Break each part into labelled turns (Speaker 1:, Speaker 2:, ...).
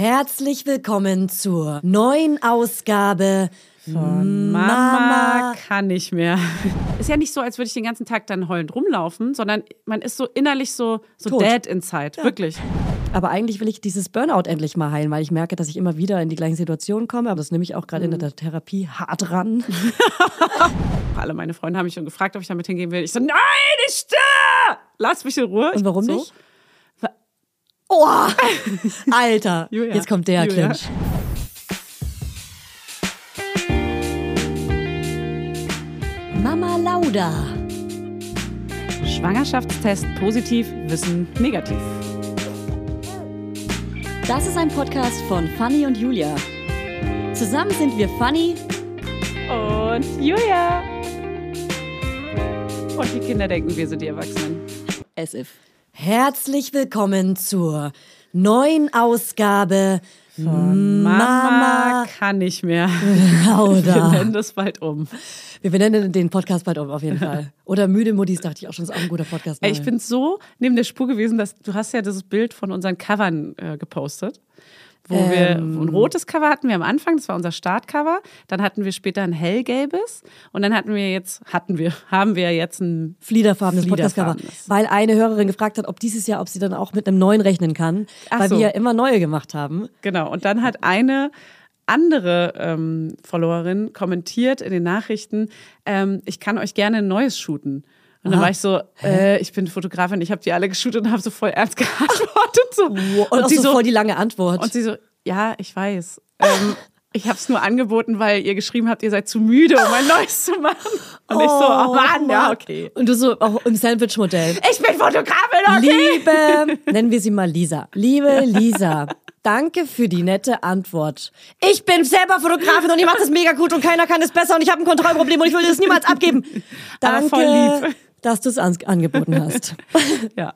Speaker 1: Herzlich willkommen zur neuen Ausgabe
Speaker 2: von Mama, kann nicht mehr. Ist ja nicht so, als würde ich den ganzen Tag dann heulend rumlaufen, sondern man ist so innerlich so, so dead inside. Ja. Wirklich.
Speaker 1: Aber eigentlich will ich dieses Burnout endlich mal heilen, weil ich merke, dass ich immer wieder in die gleichen Situationen komme. Aber das nehme ich auch gerade mhm. in der Therapie hart ran.
Speaker 2: Alle meine Freunde haben mich schon gefragt, ob ich damit hingehen will. Ich so, nein, ich stehe! Lass mich in Ruhe.
Speaker 1: Und warum
Speaker 2: so.
Speaker 1: nicht? Oh, Alter, Julia. jetzt kommt der Julia. Clinch. Mama Lauda.
Speaker 2: Schwangerschaftstest positiv, Wissen negativ.
Speaker 1: Das ist ein Podcast von Fanny und Julia. Zusammen sind wir Fanny
Speaker 2: und Julia. Und die Kinder denken, wir sind die Erwachsenen.
Speaker 1: As if. Herzlich willkommen zur neuen Ausgabe
Speaker 2: von Mama, Mama kann nicht mehr.
Speaker 1: Lauda.
Speaker 2: Wir nennen das bald um.
Speaker 1: Wir benennen den Podcast bald um, auf jeden Fall. Oder Müde Muttis, dachte ich auch schon, ist auch ein guter Podcast.
Speaker 2: Ey, ich bin so neben der Spur gewesen, dass du hast ja dieses Bild von unseren Covern äh, gepostet wo ähm. wir ein rotes Cover hatten wir am Anfang, das war unser Startcover. Dann hatten wir später ein hellgelbes und dann hatten wir jetzt, hatten wir, haben wir jetzt ein
Speaker 1: fliederfarbenes, Podcastcover. Weil eine Hörerin gefragt hat, ob dieses Jahr, ob sie dann auch mit einem neuen rechnen kann, Ach weil so. wir ja immer neue gemacht haben.
Speaker 2: Genau, und dann hat eine andere ähm, Followerin kommentiert in den Nachrichten, ähm, ich kann euch gerne ein neues shooten. Und dann war ich so, äh, ich bin Fotografin, ich habe die alle geshootet und habe so voll ernst geantwortet. So.
Speaker 1: Und, und sie so voll die lange Antwort.
Speaker 2: Und sie so, ja, ich weiß. Ähm, ich habe es nur angeboten, weil ihr geschrieben habt, ihr seid zu müde, um ein neues zu machen. Und oh, ich so, oh Mann, ja, okay.
Speaker 1: Und du so auch im Sandwich-Modell.
Speaker 2: Ich bin Fotografin, okay.
Speaker 1: Liebe, nennen wir sie mal Lisa. Liebe Lisa, danke für die nette Antwort. Ich bin selber Fotografin und ihr macht es mega gut und keiner kann es besser und ich habe ein Kontrollproblem und ich will das niemals abgeben. Danke. Aber voll lieb dass du es angeboten hast.
Speaker 2: ja.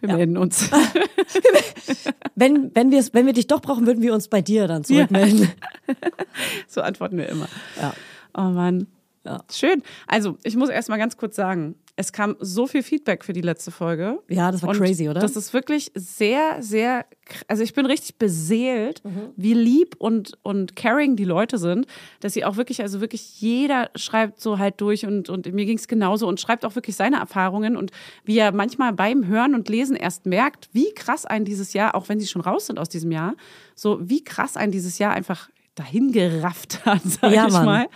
Speaker 2: Wir ja. melden uns.
Speaker 1: wenn, wenn, wenn wir dich doch brauchen, würden wir uns bei dir dann zurückmelden.
Speaker 2: Ja. so antworten wir immer. Ja. Oh Mann. Ja. Schön. Also, ich muss erst mal ganz kurz sagen, es kam so viel Feedback für die letzte Folge.
Speaker 1: Ja, das war und crazy, oder?
Speaker 2: Das ist wirklich sehr, sehr, also ich bin richtig beseelt, mhm. wie lieb und, und caring die Leute sind, dass sie auch wirklich, also wirklich jeder schreibt so halt durch und, und mir ging es genauso und schreibt auch wirklich seine Erfahrungen und wie er manchmal beim Hören und Lesen erst merkt, wie krass ein dieses Jahr, auch wenn sie schon raus sind aus diesem Jahr, so wie krass ein dieses Jahr einfach dahin gerafft hat, sag ja, ich mal.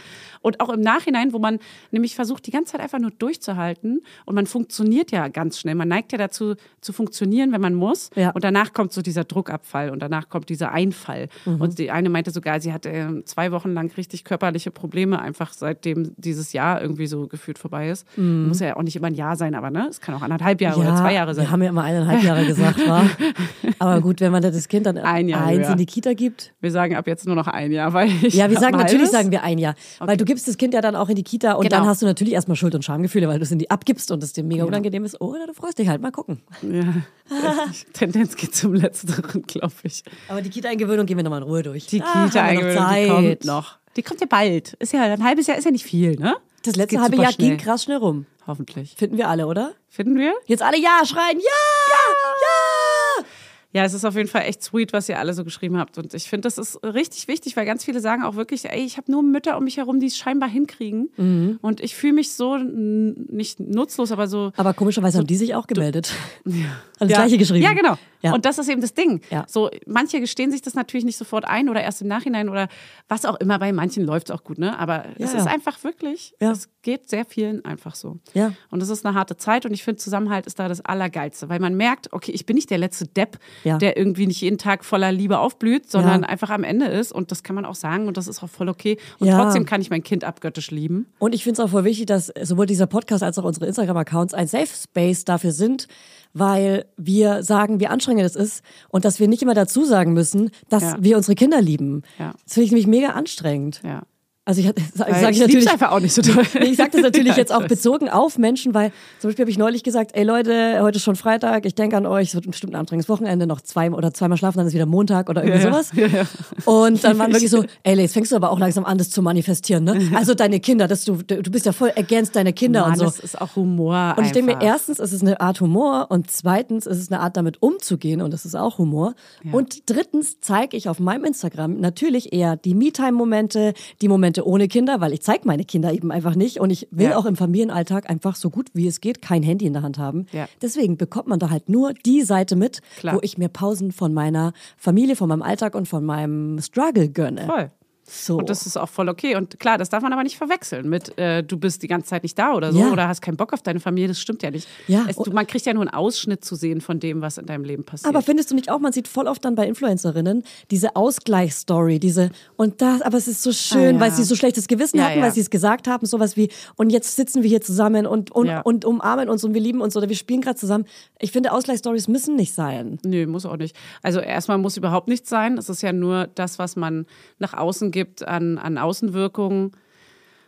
Speaker 2: Und auch im Nachhinein, wo man nämlich versucht, die ganze Zeit einfach nur durchzuhalten und man funktioniert ja ganz schnell. Man neigt ja dazu zu funktionieren, wenn man muss. Ja. Und danach kommt so dieser Druckabfall und danach kommt dieser Einfall. Mhm. Und die eine meinte sogar, sie hatte äh, zwei Wochen lang richtig körperliche Probleme, einfach seitdem dieses Jahr irgendwie so gefühlt vorbei ist. Mhm. Muss ja auch nicht immer ein Jahr sein, aber ne, es kann auch anderthalb Jahre ja, oder zwei Jahre sein.
Speaker 1: Wir haben ja immer eineinhalb Jahre gesagt, war. Aber gut, wenn man das Kind dann ein Jahr eins in die Kita gibt.
Speaker 2: Wir sagen ab jetzt nur noch ein Jahr, weil ich.
Speaker 1: Ja, wir sagen natürlich sagen wir ein Jahr. Okay. Weil du gibst das Kind ja dann auch in die Kita und genau. dann hast du natürlich erstmal Schuld- und Schamgefühle, weil du es in die abgibst und es dir mega unangenehm ist. Oder du freust dich halt, mal gucken. Ja,
Speaker 2: Tendenz geht zum Letzteren, glaube ich.
Speaker 1: Aber die Kita-Eingewöhnung gehen wir nochmal in Ruhe durch.
Speaker 2: Die ah, Kita-Eingewöhnung, die kommt noch. Die kommt ja bald. Ist ja ein halbes Jahr, ist ja nicht viel, ne?
Speaker 1: Das letzte halbe Jahr schnell. ging krass schnell rum.
Speaker 2: Hoffentlich.
Speaker 1: Finden wir alle, oder?
Speaker 2: Finden wir?
Speaker 1: Jetzt alle Ja schreien. Ja! Ja!
Speaker 2: Es ist auf jeden Fall echt sweet, was ihr alle so geschrieben habt. Und ich finde, das ist richtig wichtig, weil ganz viele sagen auch wirklich, ey, ich habe nur Mütter um mich herum, die es scheinbar hinkriegen. Mhm. Und ich fühle mich so nicht nutzlos, aber so.
Speaker 1: Aber komischerweise
Speaker 2: so,
Speaker 1: haben die sich auch gemeldet.
Speaker 2: Ja.
Speaker 1: Also das ja. gleiche geschrieben.
Speaker 2: Ja, genau. Ja. Und das ist eben das Ding. Ja. So, manche gestehen sich das natürlich nicht sofort ein oder erst im Nachhinein oder was auch immer. Bei manchen läuft es auch gut, ne? Aber ja, es ist einfach wirklich, es geht sehr vielen einfach so. Ja. Und es ist eine harte Zeit und ich finde, Zusammenhalt ist da das Allergeilste, weil man merkt, okay, ich bin nicht der letzte Depp, der irgendwie nicht jeden Tag voller Liebe aufblüht, sondern einfach am Ende ist. Und das kann man auch sagen und das ist auch voll okay. Und trotzdem kann ich mein Kind abgöttisch lieben.
Speaker 1: Und ich finde es auch voll wichtig, dass sowohl dieser Podcast als auch unsere Instagram-Accounts ein Safe Space dafür sind, weil wir sagen, wie anstrengend es ist und dass wir nicht immer dazu sagen müssen, dass ja. wir unsere Kinder lieben. Ja. Das finde ich nämlich mega anstrengend.
Speaker 2: Ja.
Speaker 1: Also ich, sage sag
Speaker 2: ich
Speaker 1: natürlich
Speaker 2: einfach auch nicht so toll.
Speaker 1: Nee, ich sage das natürlich jetzt auch bezogen auf Menschen, weil zum Beispiel habe ich neulich gesagt, ey Leute, heute ist schon Freitag, ich denke an euch, es wird bestimmt ein anstrengendes Wochenende, noch zwei oder zweimal schlafen, dann ist wieder Montag oder irgendwie
Speaker 2: Ja,
Speaker 1: sowas.
Speaker 2: Ja, ja.
Speaker 1: Und dann waren wirklich so, ey, jetzt fängst du aber auch langsam an, das zu manifestieren, ne? Also deine Kinder, dass du, du bist ja voll against deine Kinder
Speaker 2: Mann,
Speaker 1: und so.
Speaker 2: das ist auch Humor.
Speaker 1: Und ich denke mir, erstens ist es eine Art Humor und zweitens ist es eine Art, damit umzugehen und das ist auch Humor. Und drittens zeige ich auf meinem Instagram natürlich eher die Me-Time-Momente, die Momente ohne Kinder, weil ich zeige meine Kinder eben einfach nicht und ich will
Speaker 2: Ja.
Speaker 1: auch im Familienalltag einfach so gut wie es geht kein Handy in der Hand haben.
Speaker 2: Ja.
Speaker 1: Deswegen bekommt man da halt nur die Seite mit,
Speaker 2: Klar.
Speaker 1: wo ich mir Pausen von meiner Familie, von meinem Alltag und von meinem Struggle gönne.
Speaker 2: Voll.
Speaker 1: So.
Speaker 2: Und das ist auch voll okay. Und klar, das darf man aber nicht verwechseln mit, äh, du bist die ganze Zeit nicht da oder so
Speaker 1: Ja.
Speaker 2: oder hast keinen Bock auf deine Familie. Das stimmt ja nicht.
Speaker 1: Ja.
Speaker 2: Es, du, man kriegt ja nur einen Ausschnitt zu sehen von dem, was in deinem Leben passiert.
Speaker 1: Aber findest du nicht auch, man sieht voll oft dann bei Influencerinnen diese Ausgleichsstory, diese und das, aber es ist so schön,
Speaker 2: Ah, ja.
Speaker 1: weil sie so schlechtes Gewissen hatten, weil sie es gesagt haben, sowas wie und jetzt sitzen wir hier zusammen und und, und umarmen uns und wir lieben uns oder wir spielen gerade zusammen. Ich finde Ausgleichsstories müssen nicht sein.
Speaker 2: Nö, muss auch nicht. Also erstmal muss überhaupt nichts sein. Es ist ja nur das, was man nach außen gibt an, an Außenwirkungen.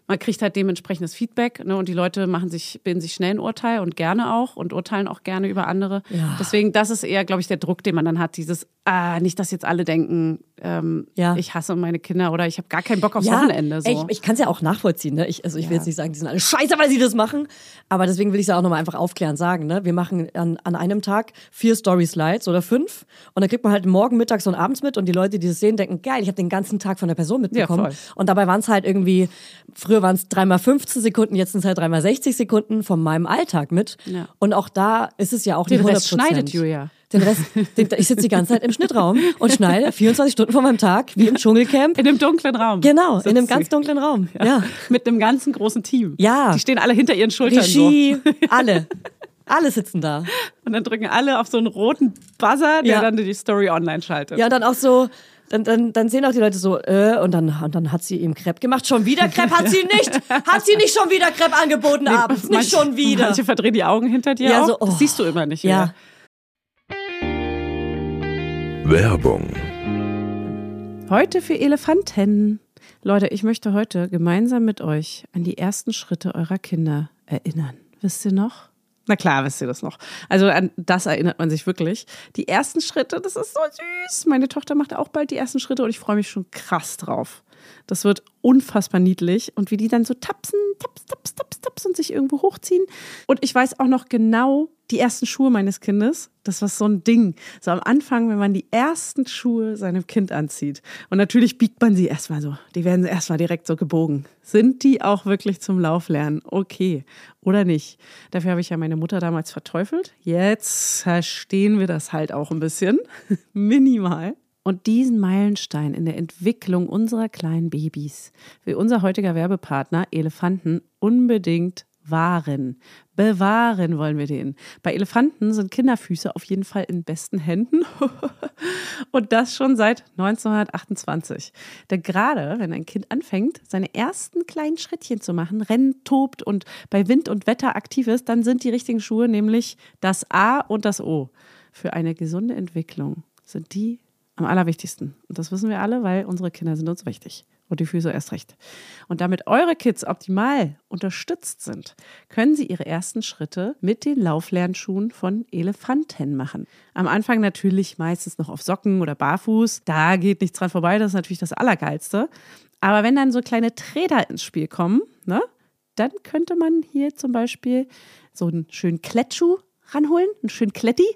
Speaker 2: Man kriegt halt dementsprechendes Feedback ne, und die Leute machen sich, bilden sich schnell ein Urteil und gerne auch und urteilen auch gerne über andere.
Speaker 1: Ja.
Speaker 2: Deswegen, das ist eher, glaube ich, der Druck, den man dann hat. Dieses, ah, nicht, dass jetzt alle denken, ähm,
Speaker 1: Ja.
Speaker 2: ich hasse meine Kinder oder ich habe gar keinen Bock aufs Wochenende. So.
Speaker 1: ey, ich, ich kann es ja auch nachvollziehen. Ne? Ich, also ich will
Speaker 2: Ja.
Speaker 1: jetzt nicht sagen, die sind alle scheiße, weil sie das machen. Aber deswegen will ich es ja auch nochmal einfach aufklären sagen. Ne? Wir machen an, an einem Tag vier Story-Slides oder fünf. Und dann kriegt man halt morgen, mittags und abends mit. Und die Leute, die das sehen, denken, geil, ich habe den ganzen Tag von der Person mitbekommen. und dabei waren es halt irgendwie, früher waren es dreimal 15 Sekunden, jetzt sind es halt dreimal 60 Sekunden von meinem Alltag mit.
Speaker 2: Ja.
Speaker 1: Und auch da ist es ja auch
Speaker 2: Den
Speaker 1: nicht 100
Speaker 2: Rest schneidet Julia.
Speaker 1: Den Rest, den, ich sitze die ganze Zeit im Schnittraum und schneide 24 Stunden von meinem Tag, wie im Dschungelcamp.
Speaker 2: In einem dunklen Raum.
Speaker 1: Genau, in einem ganz dunklen Raum. Ja.
Speaker 2: Mit einem ganzen großen Team.
Speaker 1: Ja.
Speaker 2: Die stehen alle hinter ihren Schultern
Speaker 1: Regie,
Speaker 2: so.
Speaker 1: alle. Alle sitzen da.
Speaker 2: Und dann drücken alle auf so einen roten Buzzer, der
Speaker 1: Ja.
Speaker 2: dann die Story online schaltet.
Speaker 1: Ja, und dann auch so, dann, dann, dann sehen auch die Leute so, äh, und dann, und dann hat sie ihm Crepe gemacht. Schon wieder Crepe? Hat sie nicht? Hat sie nicht schon wieder Crepe angeboten abends? Nicht
Speaker 2: Manche-
Speaker 1: schon wieder.
Speaker 2: Manche verdrehen die Augen hinter dir
Speaker 1: Ja,
Speaker 2: auch.
Speaker 1: so, oh.
Speaker 2: Das siehst du immer nicht.
Speaker 1: Ja.
Speaker 3: Werbung.
Speaker 2: Heute für Elefanten. Leute, ich möchte heute gemeinsam mit euch an die ersten Schritte eurer Kinder erinnern. Wisst ihr noch? Na klar, wisst ihr das noch. Also an das erinnert man sich wirklich. Die ersten Schritte, das ist so süß. Meine Tochter macht auch bald die ersten Schritte und ich freue mich schon krass drauf. Das wird unfassbar niedlich und wie die dann so tapsen, taps, taps, taps, taps und sich irgendwo hochziehen. Und ich weiß auch noch genau die ersten Schuhe meines Kindes. Das war so ein Ding. So am Anfang, wenn man die ersten Schuhe seinem Kind anzieht. Und natürlich biegt man sie erstmal so. Die werden erstmal direkt so gebogen. Sind die auch wirklich zum Lauflernen? Okay. Oder nicht? Dafür habe ich ja meine Mutter damals verteufelt. Jetzt verstehen wir das halt auch ein bisschen. Minimal. Und diesen Meilenstein in der Entwicklung unserer kleinen Babys will unser heutiger Werbepartner Elefanten unbedingt wahren. Bewahren wollen wir den. Bei Elefanten sind Kinderfüße auf jeden Fall in besten Händen. Und das schon seit 1928. Denn gerade, wenn ein Kind anfängt, seine ersten kleinen Schrittchen zu machen, rennt, tobt und bei Wind und Wetter aktiv ist, dann sind die richtigen Schuhe nämlich das A und das O. Für eine gesunde Entwicklung sind die am allerwichtigsten. Und das wissen wir alle, weil unsere Kinder sind uns wichtig. Und die Füße erst recht. Und damit eure Kids optimal unterstützt sind, können sie ihre ersten Schritte mit den Lauflernschuhen von Elefanten machen. Am Anfang natürlich meistens noch auf Socken oder barfuß. Da geht nichts dran vorbei, das ist natürlich das Allergeilste. Aber wenn dann so kleine Träder ins Spiel kommen, ne, dann könnte man hier zum Beispiel so einen schönen Klettschuh ranholen, einen schönen Kletti.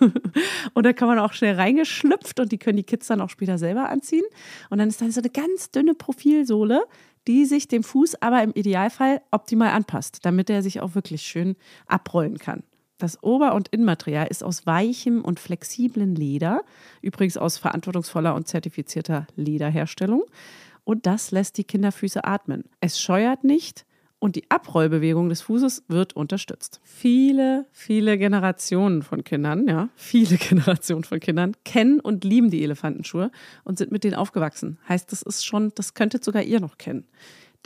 Speaker 2: und da kann man auch schnell reingeschlüpft und die können die Kids dann auch später selber anziehen. Und dann ist dann so eine ganz dünne Profilsohle, die sich dem Fuß aber im Idealfall optimal anpasst, damit er sich auch wirklich schön abrollen kann. Das Ober- und Innenmaterial ist aus weichem und flexiblen Leder, übrigens aus verantwortungsvoller und zertifizierter Lederherstellung. Und das lässt die Kinderfüße atmen. Es scheuert nicht und die Abrollbewegung des Fußes wird unterstützt. Viele, viele Generationen von Kindern, ja, viele Generationen von Kindern kennen und lieben die Elefantenschuhe und sind mit denen aufgewachsen. Heißt, das ist schon, das könntet sogar ihr noch kennen.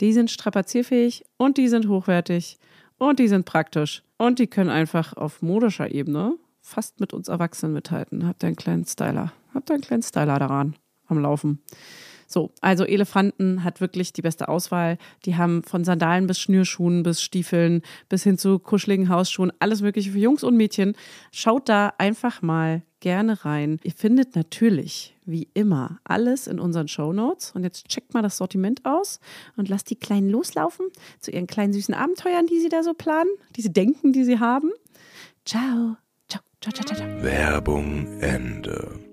Speaker 2: Die sind strapazierfähig und die sind hochwertig und die sind praktisch und die können einfach auf modischer Ebene fast mit uns Erwachsenen mithalten. Habt ihr einen kleinen Styler? Habt ihr einen kleinen Styler daran am Laufen? So, also Elefanten hat wirklich die beste Auswahl. Die haben von Sandalen bis Schnürschuhen bis Stiefeln bis hin zu kuscheligen Hausschuhen, alles mögliche für Jungs und Mädchen. Schaut da einfach mal gerne rein. Ihr findet natürlich, wie immer, alles in unseren Shownotes. Und jetzt checkt mal das Sortiment aus und lasst die Kleinen loslaufen zu ihren kleinen süßen Abenteuern, die sie da so planen, diese Denken, die sie haben. Ciao, ciao, ciao, ciao. ciao.
Speaker 3: Werbung Ende.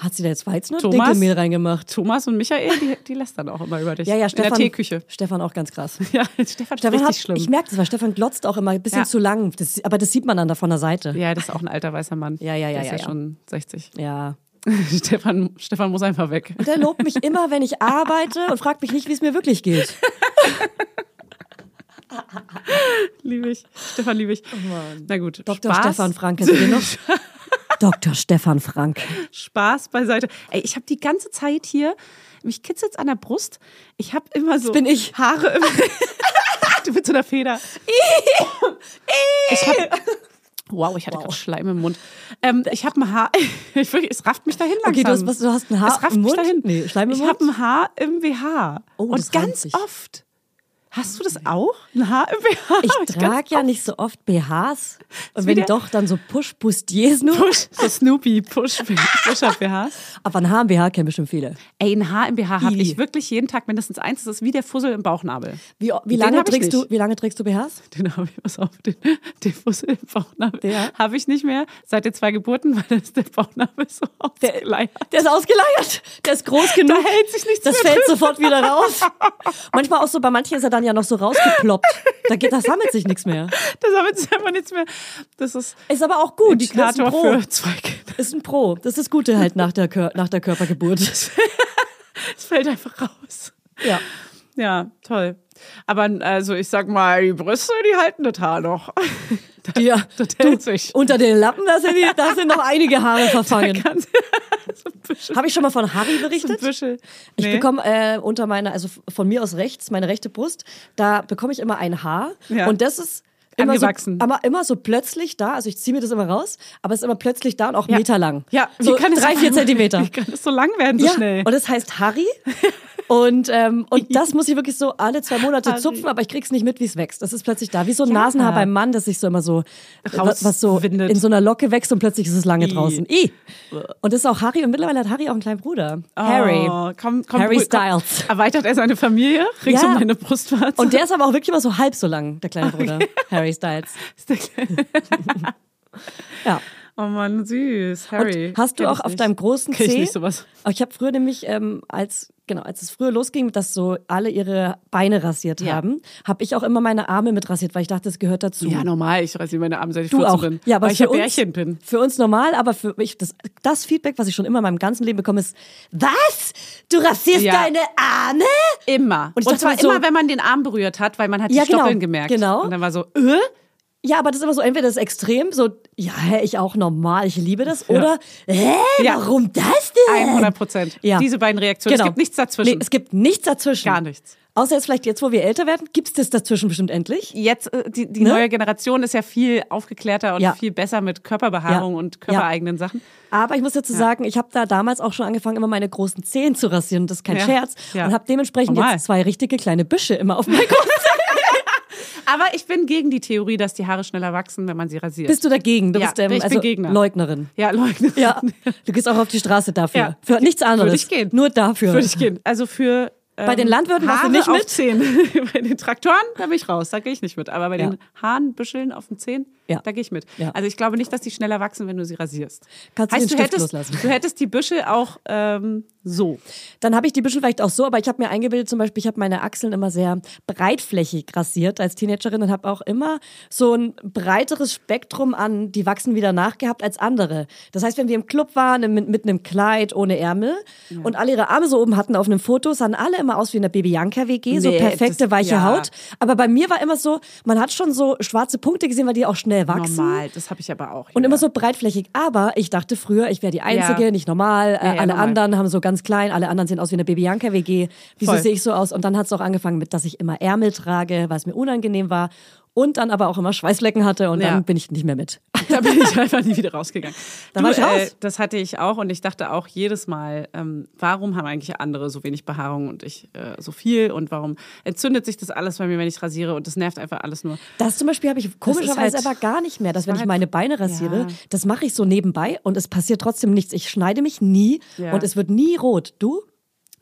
Speaker 1: Hat sie da jetzt Weizen und
Speaker 2: Thomas?
Speaker 1: Dinkelmehl reingemacht?
Speaker 2: Thomas und Michael, die, die lästern auch immer über dich.
Speaker 1: Ja, ja,
Speaker 2: In
Speaker 1: Stefan.
Speaker 2: der Teeküche.
Speaker 1: Stefan auch ganz krass.
Speaker 2: Ja, Stefan,
Speaker 1: Stefan
Speaker 2: richtig
Speaker 1: hat,
Speaker 2: schlimm.
Speaker 1: ich merke das, weil Stefan glotzt auch immer ein bisschen
Speaker 2: Ja.
Speaker 1: zu lang. Das, aber das sieht man dann da von der Seite.
Speaker 2: ja, das ist auch ein alter weißer Mann.
Speaker 1: Ja, ja, ja,
Speaker 2: Der ist
Speaker 1: ja,
Speaker 2: ja, schon 60.
Speaker 1: Ja.
Speaker 2: Stefan, Stefan muss einfach weg.
Speaker 1: Und der lobt mich immer, wenn ich arbeite und fragt mich nicht, wie es mir wirklich geht.
Speaker 2: Liebe ich. Stefan liebe ich. Na gut.
Speaker 1: Oh Dr.
Speaker 2: Spaß,
Speaker 1: Stefan Frank, kennst du den noch? Dr. Stefan Frank.
Speaker 2: Spaß beiseite. Ey, ich habe die ganze Zeit hier, mich kitzelt's an der Brust. Ich habe immer so
Speaker 1: bin ich.
Speaker 2: Haare im Du mit so einer Feder. ich hab, wow, ich hatte gerade Schleim im Mund. Ähm, ich habe ein Haar. Ich es rafft mich dahin langsam.
Speaker 1: Okay, du hast, was, du hast ein Haar
Speaker 2: es rafft
Speaker 1: im
Speaker 2: mich
Speaker 1: Mund?
Speaker 2: dahin.
Speaker 1: Nee, Schleim im
Speaker 2: ich
Speaker 1: Mund?
Speaker 2: habe ein Haar im BH.
Speaker 1: Oh,
Speaker 2: Und
Speaker 1: das
Speaker 2: ganz oft. Hast du das auch? Ein Haar im BH?
Speaker 1: Ich trage ja
Speaker 2: oft.
Speaker 1: nicht so oft BHs. Und wenn
Speaker 2: der-
Speaker 1: doch, dann so Push-Bustiers nur.
Speaker 2: Push, so Snoopy, Push, Push-Up BHs.
Speaker 1: Aber ein Haar im BH kennen bestimmt viele.
Speaker 2: Ey, ein Haar im BH habe ich wirklich jeden Tag mindestens eins. Das ist wie der Fussel im Bauchnabel.
Speaker 1: Wie, wie, lange, trägst du, wie lange trägst du BHs?
Speaker 2: Den habe ich, pass auf, den, den Fussel im Bauchnabel habe ich nicht mehr seit den zwei Geburten, weil ist der Bauchnabel so ausgeleiert.
Speaker 1: Der ist ausgeleiert. Der ist groß genug.
Speaker 2: Da hält sich nichts
Speaker 1: Das fällt
Speaker 2: drin.
Speaker 1: sofort wieder raus. Manchmal auch so, bei manchen ist er dann ja noch so rausgeploppt. Da geht, das sammelt sich nichts mehr.
Speaker 2: Da sammelt sich einfach nichts mehr. Das ist
Speaker 1: Ist aber auch gut. Das ist
Speaker 2: Indikator
Speaker 1: Pro.
Speaker 2: für zwei Kinder.
Speaker 1: Ist ein Pro. Das ist das Gute halt nach der, Kör nach der Körpergeburt.
Speaker 2: Es fällt einfach raus.
Speaker 1: Ja.
Speaker 2: Ja, toll. Aber also ich sag mal, die Brüste, die halten das Haar noch.
Speaker 1: Die, ja.
Speaker 2: Das hält sich.
Speaker 1: Unter den Lappen, da sind, die, da sind noch einige Haare verfangen.
Speaker 2: So.
Speaker 1: Habe ich schon mal von Harry
Speaker 2: So
Speaker 1: berichtet? Ich
Speaker 2: Nee.
Speaker 1: bekomme äh, unter meiner, also von mir aus rechts, meine rechte Brust, da bekomme ich immer ein Haar.
Speaker 2: Ja.
Speaker 1: Und das ist immer so, aber immer so plötzlich da. Also ich ziehe mir das immer raus, aber es ist immer plötzlich da und auch
Speaker 2: Ja.
Speaker 1: meterlang.
Speaker 2: Ja, wie
Speaker 1: so
Speaker 2: kann es
Speaker 1: drei,
Speaker 2: so
Speaker 1: vier Zentimeter.
Speaker 2: Wie kann es so lang werden, so
Speaker 1: ja,
Speaker 2: schnell?
Speaker 1: und es heißt Harry. Und, ähm, und das muss ich wirklich so alle zwei Monate
Speaker 2: Harry.
Speaker 1: zupfen, aber ich krieg's nicht mit, wie es wächst. Das ist plötzlich da. Wie so ein Nasenhaar beim Mann, das sich so immer so, was, was so
Speaker 2: Rauswindet.
Speaker 1: in so einer Locke wächst und plötzlich ist es lange
Speaker 2: I.
Speaker 1: draußen. I. Und das ist auch Harry und mittlerweile hat Harry auch einen kleinen Bruder. Harry.
Speaker 2: Oh, komm, komm,
Speaker 1: Harry
Speaker 2: cool, komm.
Speaker 1: Styles.
Speaker 2: Erweitert er seine Familie rings
Speaker 1: Ja.
Speaker 2: um deine Brustwarze?
Speaker 1: Und der ist aber auch wirklich immer so halb so lang, der kleine Bruder. Harry Styles.
Speaker 2: Ist der
Speaker 1: Ja.
Speaker 2: Oh Mann, süß. Harry.
Speaker 1: Und hast du auch auf
Speaker 2: nicht.
Speaker 1: deinem großen
Speaker 2: Kenn ich nicht sowas.
Speaker 1: Aber Ich habe früher nämlich, ähm, als genau, als es früher losging, dass so alle ihre Beine rasiert
Speaker 2: Ja.
Speaker 1: haben, habe ich auch immer meine Arme mit rasiert, weil ich dachte, das gehört dazu.
Speaker 2: Ja, normal. Ich rasiere meine Arme, seit ich
Speaker 1: Du
Speaker 2: 14
Speaker 1: auch.
Speaker 2: bin.
Speaker 1: Ja, aber
Speaker 2: weil ich ja
Speaker 1: uns,
Speaker 2: Bärchen bin.
Speaker 1: Für uns normal, aber für mich, das, das Feedback, was ich schon immer in meinem ganzen Leben bekomme, ist, was? Du rasierst
Speaker 2: Ja.
Speaker 1: deine Arme?
Speaker 2: Immer.
Speaker 1: Und
Speaker 2: Und, zwar
Speaker 1: so-
Speaker 2: immer, wenn man den Arm berührt hat, weil man hat die
Speaker 1: Ja, genau.
Speaker 2: Stoppeln gemerkt.
Speaker 1: Genau.
Speaker 2: Und dann war so, äh?
Speaker 1: Ja, aber das ist immer so, entweder das ist extrem, so, ja, hä, ich auch normal, ich liebe das, oder, hä,
Speaker 2: Ja.
Speaker 1: warum das denn?
Speaker 2: 100 Prozent.
Speaker 1: Ja.
Speaker 2: Diese beiden Reaktionen.
Speaker 1: Genau.
Speaker 2: Es gibt nichts dazwischen.
Speaker 1: Nee, es gibt nichts dazwischen.
Speaker 2: Gar nichts.
Speaker 1: Außer jetzt vielleicht jetzt, wo wir älter werden, gibt es das dazwischen bestimmt endlich.
Speaker 2: Jetzt, äh, die, die
Speaker 1: Ne?
Speaker 2: neue Generation ist ja viel aufgeklärter und
Speaker 1: Ja.
Speaker 2: viel besser mit Körperbehaarung
Speaker 1: Ja.
Speaker 2: und körpereigenen Sachen.
Speaker 1: Aber ich muss dazu sagen, ich habe da damals auch schon angefangen, immer meine großen Zehen zu rasieren. Das ist kein
Speaker 2: Ja.
Speaker 1: Scherz.
Speaker 2: Ja.
Speaker 1: Und habe dementsprechend
Speaker 2: Normal.
Speaker 1: jetzt zwei richtige kleine Büsche immer auf meinem Kopf.
Speaker 2: Aber ich bin gegen die Theorie, dass die Haare schneller wachsen, wenn man sie rasiert.
Speaker 1: Bist du dagegen? Du
Speaker 2: Ja,
Speaker 1: bist ähm,
Speaker 2: ich bin
Speaker 1: also
Speaker 2: Gegner.
Speaker 1: Leugnerin.
Speaker 2: ja, leugnen.
Speaker 1: Ja, du gehst auch auf die Straße dafür.
Speaker 2: Ja.
Speaker 1: Für nichts anderes.
Speaker 2: Würde ich gehen.
Speaker 1: Nur dafür.
Speaker 2: Würde ich gehen. Also für ähm,
Speaker 1: Bei den Landwirten warst du
Speaker 2: Haare
Speaker 1: nicht mit?
Speaker 2: Bei den Traktoren, da bin ich raus, da gehe ich nicht mit. Aber bei
Speaker 1: Ja.
Speaker 2: den Haaren, Büscheln auf den Zehen,
Speaker 1: Ja.
Speaker 2: da gehe ich mit.
Speaker 1: Ja.
Speaker 2: Also ich glaube nicht, dass die schneller wachsen, wenn du sie rasierst.
Speaker 1: Kannst du
Speaker 2: heißt, du
Speaker 1: Stift
Speaker 2: hättest,
Speaker 1: loslassen.
Speaker 2: du hättest die Büschel auch ähm, so.
Speaker 1: Dann habe ich die Büschel vielleicht auch so, aber ich habe mir eingebildet, zum Beispiel, ich habe meine Achseln immer sehr breitflächig rasiert als Teenagerin und habe auch immer so ein breiteres Spektrum an, die wachsen wieder nachgehabt als andere. Das heißt, wenn wir im Club waren, mit, mit einem Kleid ohne Ärmel und alle ihre Arme so oben hatten auf einem Foto, sahen alle immer aus wie in der Baby-Janka-WG, so
Speaker 2: Nee,
Speaker 1: perfekte,
Speaker 2: das-
Speaker 1: weiche
Speaker 2: ja.
Speaker 1: Haut. Aber bei mir war immer so, man hat schon so schwarze Punkte gesehen, weil die auch schnell wachsen.
Speaker 2: Normal, das habe ich aber auch.
Speaker 1: Und
Speaker 2: ja.
Speaker 1: immer so breitflächig. Aber ich dachte früher, ich wäre die Einzige,
Speaker 2: Ja.
Speaker 1: nicht normal. Äh,
Speaker 2: Ja, ja,
Speaker 1: alle
Speaker 2: normal.
Speaker 1: anderen haben so ganz klein, alle anderen sehen aus wie eine Baby-Janka-WG. Wieso
Speaker 2: Voll.
Speaker 1: sehe ich so aus? Und dann hat es auch angefangen mit, dass ich immer Ärmel trage, weil es mir unangenehm war. Und dann aber auch immer Schweißflecken hatte und
Speaker 2: Ja.
Speaker 1: dann bin ich nicht mehr mit.
Speaker 2: Da bin ich einfach nie wieder rausgegangen.
Speaker 1: Da
Speaker 2: du,
Speaker 1: war ich
Speaker 2: Äh,
Speaker 1: raus.
Speaker 2: das hatte ich auch und ich dachte auch jedes Mal, ähm, warum haben eigentlich andere so wenig Behaarung und ich äh, so viel und warum entzündet sich das alles bei mir, wenn ich rasiere und das nervt einfach alles nur.
Speaker 1: Das zum Beispiel habe ich komischerweise
Speaker 2: halt-
Speaker 1: aber gar nicht mehr, dass
Speaker 2: das
Speaker 1: wenn ich
Speaker 2: halt-
Speaker 1: meine Beine rasiere,
Speaker 2: Ja.
Speaker 1: das mache ich so nebenbei und es passiert trotzdem nichts. Ich schneide mich nie
Speaker 2: Ja.
Speaker 1: und es wird nie rot. Du?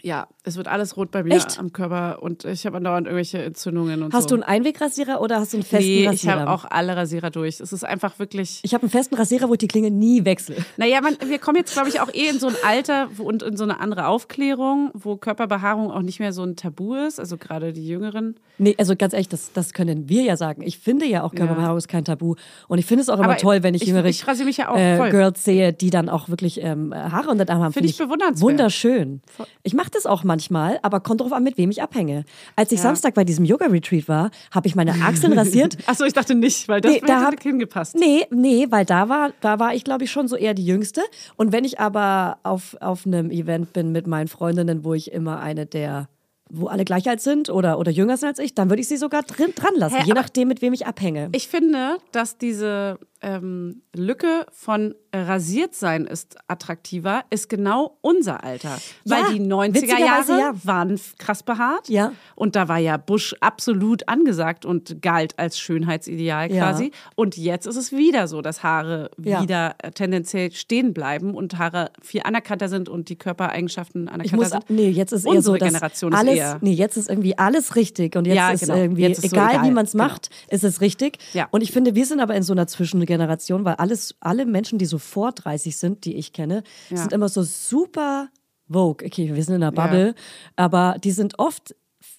Speaker 2: Ja, es wird alles rot bei mir
Speaker 1: Echt?
Speaker 2: am Körper und ich habe andauernd irgendwelche Entzündungen und
Speaker 1: Hast
Speaker 2: so.
Speaker 1: du einen Einwegrasierer oder hast du einen festen
Speaker 2: Nee, ich
Speaker 1: Rasierer?
Speaker 2: habe auch alle Rasierer durch. Es ist einfach wirklich.
Speaker 1: ich habe einen festen Rasierer, wo ich die Klinge nie wechsle.
Speaker 2: Naja, man, wir kommen jetzt, glaube ich, auch eh in so ein Alter wo, und in so eine andere Aufklärung, wo Körperbehaarung auch nicht mehr so ein Tabu ist. Also gerade die Jüngeren.
Speaker 1: Nee, also ganz ehrlich, das, das können wir ja sagen. Ich finde ja auch Körperbehaarung ist kein Tabu. Und ich finde es auch immer
Speaker 2: Aber
Speaker 1: toll, wenn ich,
Speaker 2: ich-
Speaker 1: jüngere
Speaker 2: ich ja auch
Speaker 1: äh. Girls sehe, die dann auch wirklich ähm, Haare unter den Arm haben.
Speaker 2: Finde ich bewundernswert.
Speaker 1: Wunderschön. Ich mache das auch manchmal, aber kommt drauf an, mit wem ich abhänge. Als ich
Speaker 2: Ja.
Speaker 1: Samstag bei diesem Yoga-Retreat war, habe ich meine Achseln rasiert.
Speaker 2: Achso, ich dachte nicht, weil das
Speaker 1: Nee, da hab-
Speaker 2: hingepasst.
Speaker 1: Nee, nee, weil da war, da war ich, glaube ich, schon so eher die Jüngste. Und wenn ich aber auf, auf einem Event bin mit meinen Freundinnen, wo ich immer eine der, wo alle gleich alt sind oder, oder jünger sind als ich, dann würde ich sie sogar drin, dran lassen,
Speaker 2: Hä,
Speaker 1: je nachdem, mit wem ich abhänge.
Speaker 2: Ich finde, dass diese ähm, Lücke von äh, rasiert sein ist attraktiver, ist genau unser Alter.
Speaker 1: Ja,
Speaker 2: Weil die 90er
Speaker 1: witzigerweise
Speaker 2: Jahre
Speaker 1: ja.
Speaker 2: waren krass behaart.
Speaker 1: Ja.
Speaker 2: Und da war ja Busch absolut angesagt und galt als Schönheitsideal quasi. Und jetzt ist es wieder so, dass Haare wieder äh, tendenziell stehen bleiben und Haare viel anerkannter sind und die Körpereigenschaften anerkannter
Speaker 1: muss,
Speaker 2: sind.
Speaker 1: nee, jetzt ist eher
Speaker 2: Unsere
Speaker 1: so, dass
Speaker 2: Generation ist
Speaker 1: alles,
Speaker 2: eher-
Speaker 1: nee, jetzt ist irgendwie alles richtig und jetzt ist
Speaker 2: genau.
Speaker 1: irgendwie,
Speaker 2: Jetzt ist so
Speaker 1: egal,
Speaker 2: egal.
Speaker 1: wie man es
Speaker 2: Genau.
Speaker 1: macht, ist es richtig.
Speaker 2: Ja.
Speaker 1: Und ich finde, wir sind aber in so einer Zwischengeneration, weil alles, alle Menschen, die so vor 30 sind, die ich kenne,
Speaker 2: Ja.
Speaker 1: sind immer so super Vogue. Okay, wir sind in einer Bubble, aber die sind oft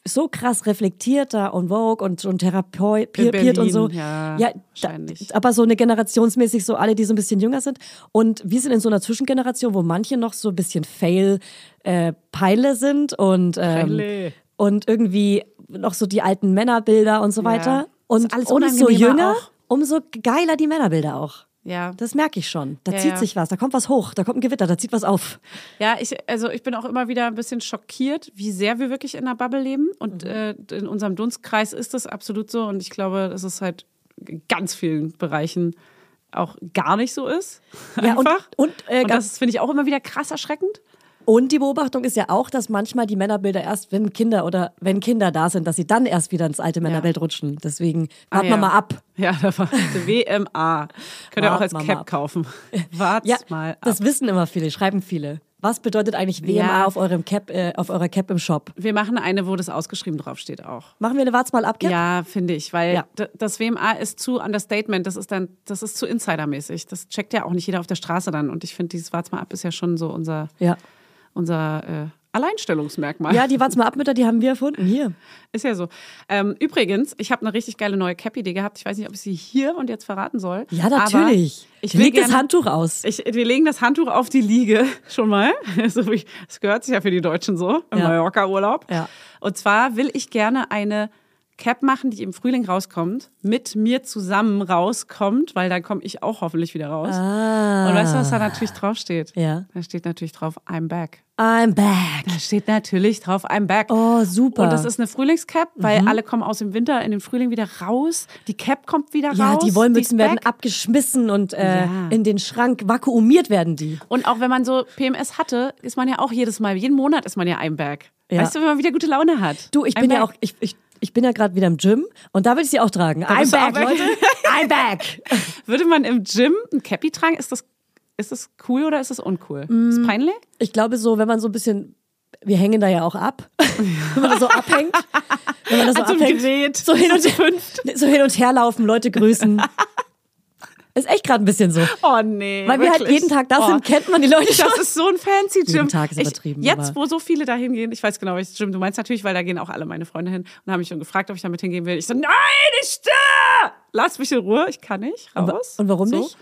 Speaker 1: so krass reflektierter und Vogue und, und therapiert und so.
Speaker 2: Ja,
Speaker 1: da,
Speaker 2: wahrscheinlich.
Speaker 1: aber so eine generationsmäßig so alle, die so ein bisschen jünger sind. Und wir sind in so einer Zwischengeneration, wo manche noch so ein bisschen Fail äh, sind und ähm, und irgendwie noch so die alten Männerbilder und so weiter. Und
Speaker 2: Ist alles
Speaker 1: umso
Speaker 2: unangenehmer
Speaker 1: jünger,
Speaker 2: auch.
Speaker 1: Umso geiler die Männerbilder auch.
Speaker 2: Ja.
Speaker 1: Das merke ich schon. Da
Speaker 2: Ja,
Speaker 1: zieht
Speaker 2: ja.
Speaker 1: sich was, da kommt was hoch, da kommt ein Gewitter, da zieht was auf.
Speaker 2: Ja, ich, also ich bin auch immer wieder ein bisschen schockiert, wie sehr wir wirklich in einer Bubble leben.
Speaker 1: Mhm.
Speaker 2: Und äh, in unserem Dunstkreis ist das absolut so. Und ich glaube, dass es halt in ganz vielen Bereichen auch gar nicht so ist.
Speaker 1: Ja, und-
Speaker 2: Einfach.
Speaker 1: und, äh,
Speaker 2: und das finde ich auch immer wieder krass erschreckend.
Speaker 1: Und die Beobachtung ist ja auch, dass manchmal die Männerbilder erst, wenn Kinder oder wenn Kinder da sind, dass sie dann erst wieder ins alte Männerbild rutschen. Deswegen warten
Speaker 2: Ah, ja.
Speaker 1: wir mal ab.
Speaker 2: Ja, da war WMA. Könnt ihr auch als Cap
Speaker 1: ab.
Speaker 2: kaufen. Wart's
Speaker 1: Ja,
Speaker 2: mal ab.
Speaker 1: das wissen immer viele, schreiben viele. Was bedeutet eigentlich WMA
Speaker 2: Ja.
Speaker 1: auf eurem Cap, äh, auf eurer Cap im Shop?
Speaker 2: Wir machen eine, wo das ausgeschrieben draufsteht auch.
Speaker 1: Machen wir eine Warts mal ab Cap?
Speaker 2: Ja, finde ich, weil
Speaker 1: Ja.
Speaker 2: das WMA ist zu Understatement, das ist dann, das ist zu Insidermäßig. Das checkt ja auch nicht jeder auf der Straße dann. Und ich finde, dieses Wart's mal ab ist ja schon so unser,
Speaker 1: Ja.
Speaker 2: Unser äh, Alleinstellungsmerkmal.
Speaker 1: Ja, die Warts mal ab Mütter, die haben wir erfunden. Hier.
Speaker 2: Ist ja so. Ähm, übrigens, ich habe eine richtig geile neue Cap-Idee gehabt. Ich weiß nicht, ob ich sie hier und jetzt verraten soll.
Speaker 1: Ja, natürlich.
Speaker 2: Ich
Speaker 1: Ich
Speaker 2: will
Speaker 1: leg das Handtuch aus.
Speaker 2: Ich, wir legen das Handtuch auf die Liege schon mal. So wie, das gehört sich ja für die Deutschen so im
Speaker 1: Ja.
Speaker 2: Mallorca-Urlaub.
Speaker 1: Ja.
Speaker 2: Und zwar will ich gerne eine Cap machen, die im Frühling rauskommt, mit mir zusammen rauskommt, weil dann komme ich auch hoffentlich wieder raus.
Speaker 1: Ah.
Speaker 2: Und weißt du, was da natürlich draufsteht?
Speaker 1: Ja.
Speaker 2: Da steht natürlich drauf, I'm back.
Speaker 1: I'm back.
Speaker 2: Da steht natürlich drauf, I'm back.
Speaker 1: Oh, super. Mhm.
Speaker 2: Und das ist eine Frühlingscap, weil alle kommen aus dem Winter in den Frühling wieder raus. Die Cap kommt wieder
Speaker 1: ja,
Speaker 2: raus.
Speaker 1: die Wollmützen werden
Speaker 2: back.
Speaker 1: abgeschmissen und äh,
Speaker 2: Ja.
Speaker 1: in den Schrank vakuumiert werden die.
Speaker 2: Und auch wenn man so PMS hatte, ist man ja auch jedes Mal, jeden Monat ist man ja I'm back.
Speaker 1: Ja.
Speaker 2: Weißt du, wenn man wieder gute Laune hat.
Speaker 1: Du, ich
Speaker 2: I'm
Speaker 1: bin ja
Speaker 2: back.
Speaker 1: auch, ich, ich, ich bin ja gerade wieder im Gym und da will ich sie auch tragen. I'm back,
Speaker 2: back.
Speaker 1: Leute. I'm back.
Speaker 2: Würde man im Gym ein Cappy tragen? Ist das, ist das cool oder ist das uncool?
Speaker 1: Mm.
Speaker 2: Ist peinlich?
Speaker 1: Ich glaube so, wenn man so ein bisschen, wir hängen da ja auch ab, wenn man da so abhängt, wenn man da so
Speaker 2: An so einem
Speaker 1: abhängt, so hin und her, so hin und her laufen, Leute grüßen. Ist echt gerade ein bisschen so.
Speaker 2: Oh nee.
Speaker 1: Weil wir halt
Speaker 2: wirklich.
Speaker 1: jeden Tag da
Speaker 2: oh.
Speaker 1: sind, kennt man die Leute schon.
Speaker 2: Das ist so ein fancy Gym.
Speaker 1: Jeden Tag ist übertrieben,
Speaker 2: Ich, jetzt, wo so viele da hingehen, ich weiß genau, welches Gym du meinst natürlich, weil da gehen auch alle meine Freunde hin und haben mich schon gefragt, ob ich damit hingehen will. Ich so, nein, ich stehe! Lass mich in Ruhe, ich kann nicht raus.
Speaker 1: Und warum
Speaker 2: so.
Speaker 1: nicht?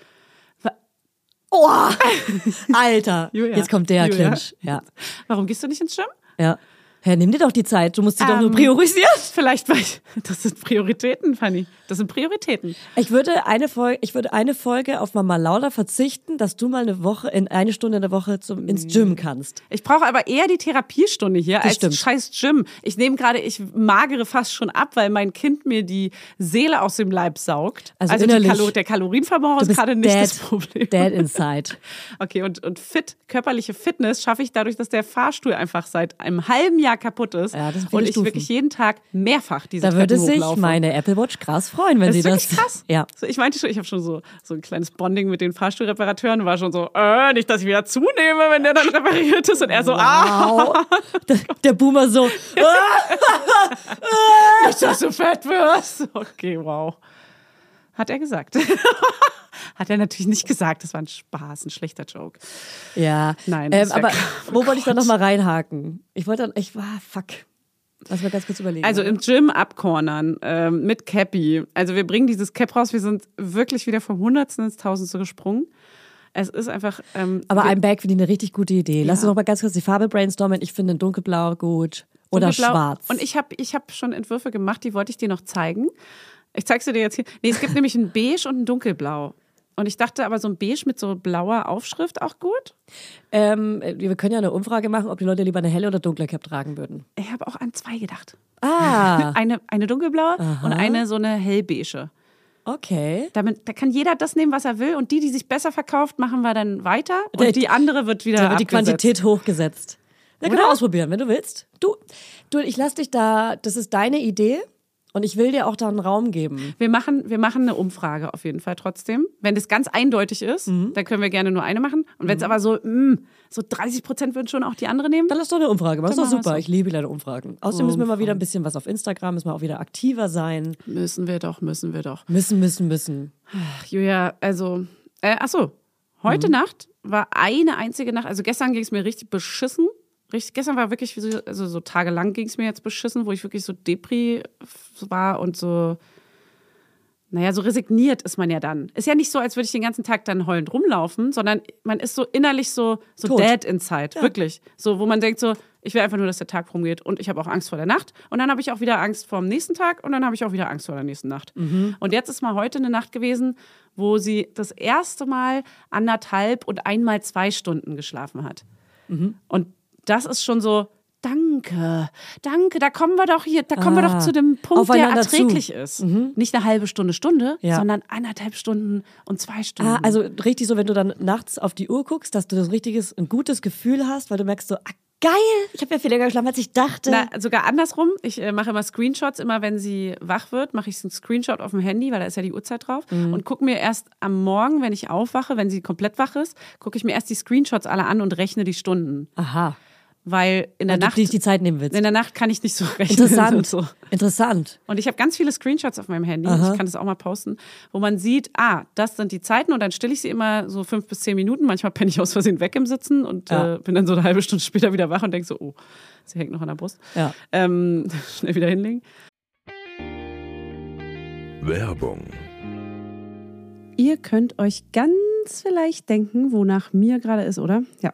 Speaker 1: Oh, Alter,
Speaker 2: Julia.
Speaker 1: jetzt kommt der
Speaker 2: Julia.
Speaker 1: Clinch. Ja,
Speaker 2: Warum gehst du nicht ins Gym?
Speaker 1: ja. Hä, nimm dir doch die Zeit. Du musst sie doch nur
Speaker 2: Ähm,
Speaker 1: priorisieren.
Speaker 2: Vielleicht, weil ich, das sind Prioritäten, Fanny. Das sind Prioritäten.
Speaker 1: Ich würde eine Folge, ich würde eine Folge auf Mama Lauda verzichten, dass du mal eine Woche, in eine Stunde in der Woche zum, ins Gym kannst.
Speaker 2: Ich brauche aber eher die Therapiestunde hier als
Speaker 1: stimmt.
Speaker 2: scheiß Gym. Ich nehme gerade, ich magere fast schon ab, weil mein Kind mir die Seele aus dem Leib saugt.
Speaker 1: Also
Speaker 2: die
Speaker 1: innerlich.
Speaker 2: Kalo der Kalorienverbrauch ist gerade nicht
Speaker 1: dead,
Speaker 2: das Problem.
Speaker 1: Dead inside.
Speaker 2: Okay, und, und fit, körperliche Fitness schaffe ich dadurch, dass der Fahrstuhl einfach seit einem halben Jahr kaputt ist.
Speaker 1: Ja, das
Speaker 2: und ich
Speaker 1: Stufen.
Speaker 2: wirklich jeden Tag mehrfach diese
Speaker 1: Da würde sich meine Apple Watch krass freuen, wenn
Speaker 2: Das
Speaker 1: sie
Speaker 2: ist
Speaker 1: das.
Speaker 2: wirklich krass.
Speaker 1: Ja.
Speaker 2: So, ich meinte schon, ich habe schon so, so ein kleines Bonding mit den Fahrstuhlreparateuren, war schon so, äh, nicht, dass ich wieder zunehme, wenn der dann repariert ist. Und er so, ah,
Speaker 1: Wow. der, der Boomer so.
Speaker 2: nicht, dass du fett wirst. Okay, wow. Hat er gesagt. Hat er natürlich nicht gesagt. Das war ein Spaß, ein schlechter Joke.
Speaker 1: Ja.
Speaker 2: Nein,
Speaker 1: Ähm, aber
Speaker 2: klar.
Speaker 1: wo wollte ich dann nochmal reinhaken? Ich wollte dann, ich war, fuck. Lass mal ganz kurz überlegen.
Speaker 2: Also im Gym abcornern ähm, mit Cappy. Also wir bringen dieses Cap raus. Wir sind wirklich wieder vom Hundertsten ins Tausendste gesprungen. Es ist einfach. Ähm,
Speaker 1: aber ein Bag finde ich eine richtig gute Idee. Lass
Speaker 2: Ja.
Speaker 1: uns noch mal ganz kurz die Farbe brainstormen. Ich finde dunkelblau gut. Oder
Speaker 2: Dunkelblau.
Speaker 1: schwarz.
Speaker 2: Und ich habe ich hab schon Entwürfe gemacht, die wollte ich dir noch zeigen. Ich zeige sie dir jetzt hier. Nee, es gibt nämlich ein Beige und ein Dunkelblau. Und ich dachte aber, so ein Beige mit so blauer Aufschrift auch gut.
Speaker 1: ähm, wir können ja eine Umfrage machen, ob die Leute lieber eine helle oder dunkle Cap tragen würden.
Speaker 2: Ich habe auch an zwei gedacht.
Speaker 1: Ah,
Speaker 2: Eine, eine dunkelblaue und eine so eine hellbeige.
Speaker 1: okay.
Speaker 2: Damit, da kann jeder das nehmen, was er will. Und die, die sich besser verkauft, machen wir dann weiter. Und
Speaker 1: Der-
Speaker 2: die andere wird wieder
Speaker 1: Da wird die. Quantität hochgesetzt. Na, können wir ausprobieren, wenn du willst. Du, du, ich lass dich da, das ist deine Idee und ich will dir auch da einen Raum geben.
Speaker 2: Wir machen, wir machen eine Umfrage auf jeden Fall trotzdem. Wenn das ganz eindeutig ist,
Speaker 1: Mhm.
Speaker 2: dann können wir gerne nur eine machen. Und wenn es aber so, mh, so 30 Prozent würden schon auch die andere nehmen.
Speaker 1: Dann lass doch eine Umfrage machen. Das ist doch super. Ich liebe deine Umfragen. Außerdem müssen wir mal wieder ein bisschen was auf Instagram, müssen wir auch wieder aktiver sein.
Speaker 2: Müssen wir doch, müssen wir doch.
Speaker 1: Müssen, müssen, müssen.
Speaker 2: Ach, Julia, also, äh, ach so, heute
Speaker 1: Mhm.
Speaker 2: Nacht war eine einzige Nacht, also gestern ging es mir richtig beschissen. Richtig, gestern war wirklich, so, also so tagelang ging es mir jetzt beschissen, wo ich wirklich so Depri war und so, naja, so resigniert ist man ja dann. Ist ja nicht so, als würde ich den ganzen Tag dann heulend rumlaufen, sondern man ist so innerlich so, so
Speaker 1: Tot.
Speaker 2: dead inside, wirklich. So, wo man denkt so, ich will einfach nur, dass der Tag rumgeht und ich habe auch Angst vor der Nacht und dann habe ich auch wieder Angst vor dem nächsten Tag und dann habe ich auch wieder Angst vor der nächsten Nacht. Und jetzt ist mal heute eine Nacht gewesen, wo sie das erste Mal anderthalb und einmal zwei Stunden geschlafen hat. Und das ist schon so, danke, danke, da kommen wir doch hier, da kommen wir
Speaker 1: Ah,
Speaker 2: doch zu dem Punkt, der
Speaker 1: aufeinander zu.
Speaker 2: erträglich ist. Nicht eine halbe Stunde, Stunde,
Speaker 1: Ja.
Speaker 2: sondern anderthalb Stunden und zwei Stunden.
Speaker 1: Ah, also richtig so, wenn du dann nachts auf die Uhr guckst, dass du das richtiges, ein gutes Gefühl hast, weil du merkst so, ah, geil, ich habe ja viel länger geschlafen, als ich dachte.
Speaker 2: Na, sogar andersrum. Ich äh, mache immer Screenshots. Immer wenn sie wach wird, mache ich einen Screenshot auf dem Handy, weil da ist ja die Uhrzeit drauf.
Speaker 1: Mhm.
Speaker 2: Und gucke mir erst am Morgen, wenn ich aufwache, wenn sie komplett wach ist, gucke ich mir erst die Screenshots alle an und rechne die Stunden.
Speaker 1: Aha.
Speaker 2: Weil in der
Speaker 1: Weil du
Speaker 2: Nacht.
Speaker 1: dir die Zeit nehmen willst.
Speaker 2: In der Nacht kann ich nicht so rechnen.
Speaker 1: Interessant.
Speaker 2: Und, so.
Speaker 1: Interessant.
Speaker 2: und ich habe ganz viele Screenshots auf meinem Handy. Ich kann das auch mal posten, wo man sieht, ah, das sind die Zeiten und dann stille ich sie immer so fünf bis zehn Minuten. Manchmal penne ich aus Versehen weg im Sitzen und
Speaker 1: Ja.
Speaker 2: äh, bin dann so eine halbe Stunde später wieder wach und denke so, oh, sie hängt noch an der Brust.
Speaker 1: Ja.
Speaker 2: Ähm, schnell wieder hinlegen.
Speaker 3: Werbung.
Speaker 2: Ihr könnt euch ganz vielleicht denken, wonach mir gerade ist, oder? Ja,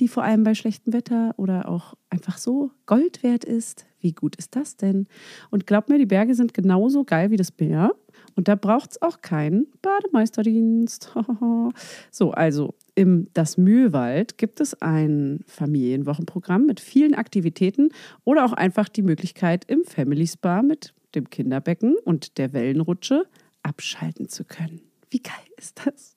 Speaker 2: Die vor allem bei schlechtem Wetter oder auch einfach so Gold wert ist. Wie gut ist das denn? Und glaub mir, die Berge sind genauso geil wie das Meer. Und da braucht es auch keinen Bademeisterdienst. so, also im Das Mühlwald gibt es ein Familienwochenprogramm mit vielen Aktivitäten oder auch einfach die Möglichkeit, im Family Spa mit dem Kinderbecken und der Wellenrutsche abschalten zu können. Wie geil ist das?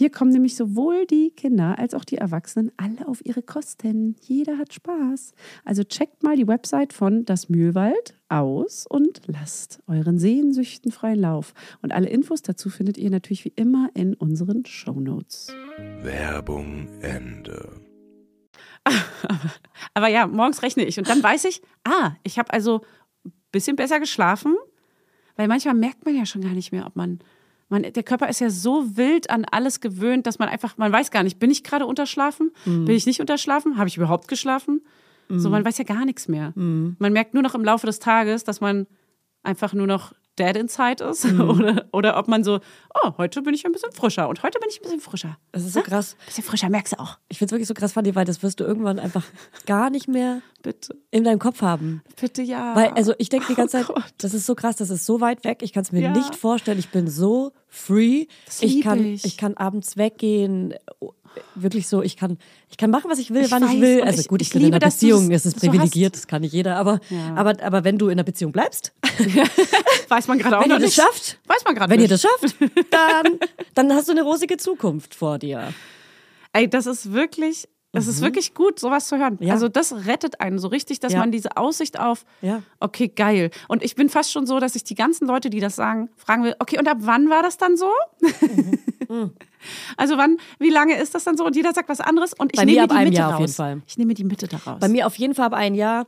Speaker 2: Hier kommen nämlich sowohl die Kinder als auch die Erwachsenen alle auf ihre Kosten. Jeder hat Spaß. Also checkt mal die Website von Das Mühlwald aus und lasst euren Sehnsüchten freien Lauf. Und alle Infos dazu findet ihr natürlich wie immer in unseren Shownotes.
Speaker 3: Werbung Ende.
Speaker 2: Aber ja, morgens rechne ich und dann weiß ich, ah, ich habe also ein bisschen besser geschlafen, weil manchmal merkt man ja schon gar nicht mehr, ob man, man, der Körper ist ja so wild an alles gewöhnt, dass man einfach, man weiß gar nicht, bin ich gerade unterschlafen, bin ich nicht unterschlafen, habe ich überhaupt geschlafen? So, man weiß ja gar nichts mehr. Man merkt nur noch im Laufe des Tages, dass man einfach nur noch dead inside ist oder, oder ob man so, oh, heute bin ich ein bisschen frischer und heute bin ich ein bisschen frischer.
Speaker 1: Das ist so krass.
Speaker 2: Bisschen frischer, merkst du auch.
Speaker 1: Ich finde es wirklich so krass, Fanny, weil das wirst du irgendwann einfach gar nicht mehr
Speaker 2: Bitte,
Speaker 1: in deinem Kopf haben.
Speaker 2: bitte ja.
Speaker 1: Weil, also ich denke die ganze
Speaker 2: Oh
Speaker 1: Zeit,
Speaker 2: Gott.
Speaker 1: das ist so krass, das ist so weit weg, ich kann es mir
Speaker 2: Ja.
Speaker 1: nicht vorstellen. Ich bin so free.
Speaker 2: Das
Speaker 1: ich kann,
Speaker 2: ich.
Speaker 1: ich kann abends weggehen. Wirklich so, ich kann, ich kann machen, was ich will,
Speaker 2: Ich
Speaker 1: wann
Speaker 2: weiß,
Speaker 1: ich will. Also gut, ich,
Speaker 2: ich
Speaker 1: bin in
Speaker 2: liebe,
Speaker 1: einer
Speaker 2: dass du
Speaker 1: Beziehung,
Speaker 2: das
Speaker 1: es ist
Speaker 2: so
Speaker 1: privilegiert, das kann nicht jeder. Aber,
Speaker 2: Ja.
Speaker 1: aber, aber wenn du in einer Beziehung bleibst,
Speaker 2: weiß man gerade auch
Speaker 1: wenn
Speaker 2: noch
Speaker 1: ihr das
Speaker 2: nicht.
Speaker 1: schafft,
Speaker 2: Weiß man gerade
Speaker 1: wenn ihr
Speaker 2: nicht.
Speaker 1: das schafft, dann, dann hast du eine rosige Zukunft vor dir.
Speaker 2: Ey, das ist wirklich, das ist wirklich gut, sowas zu hören.
Speaker 1: Mhm. Ja.
Speaker 2: Also das rettet einen so richtig, dass
Speaker 1: Ja.
Speaker 2: man diese Aussicht auf,
Speaker 1: Ja.
Speaker 2: okay, geil. Und ich bin fast schon so, dass ich die ganzen Leute, die das sagen, fragen will, okay, und ab wann war das dann so?
Speaker 1: Mhm.
Speaker 2: also wann, wie lange ist das dann so? Und jeder sagt was anderes und ich
Speaker 1: Bei mir
Speaker 2: nehme
Speaker 1: ab
Speaker 2: die
Speaker 1: einem
Speaker 2: Mitte
Speaker 1: Jahr
Speaker 2: raus.
Speaker 1: auf jeden Fall.
Speaker 2: Ich nehme die Mitte daraus.
Speaker 1: Bei mir auf jeden Fall ab ein Jahr,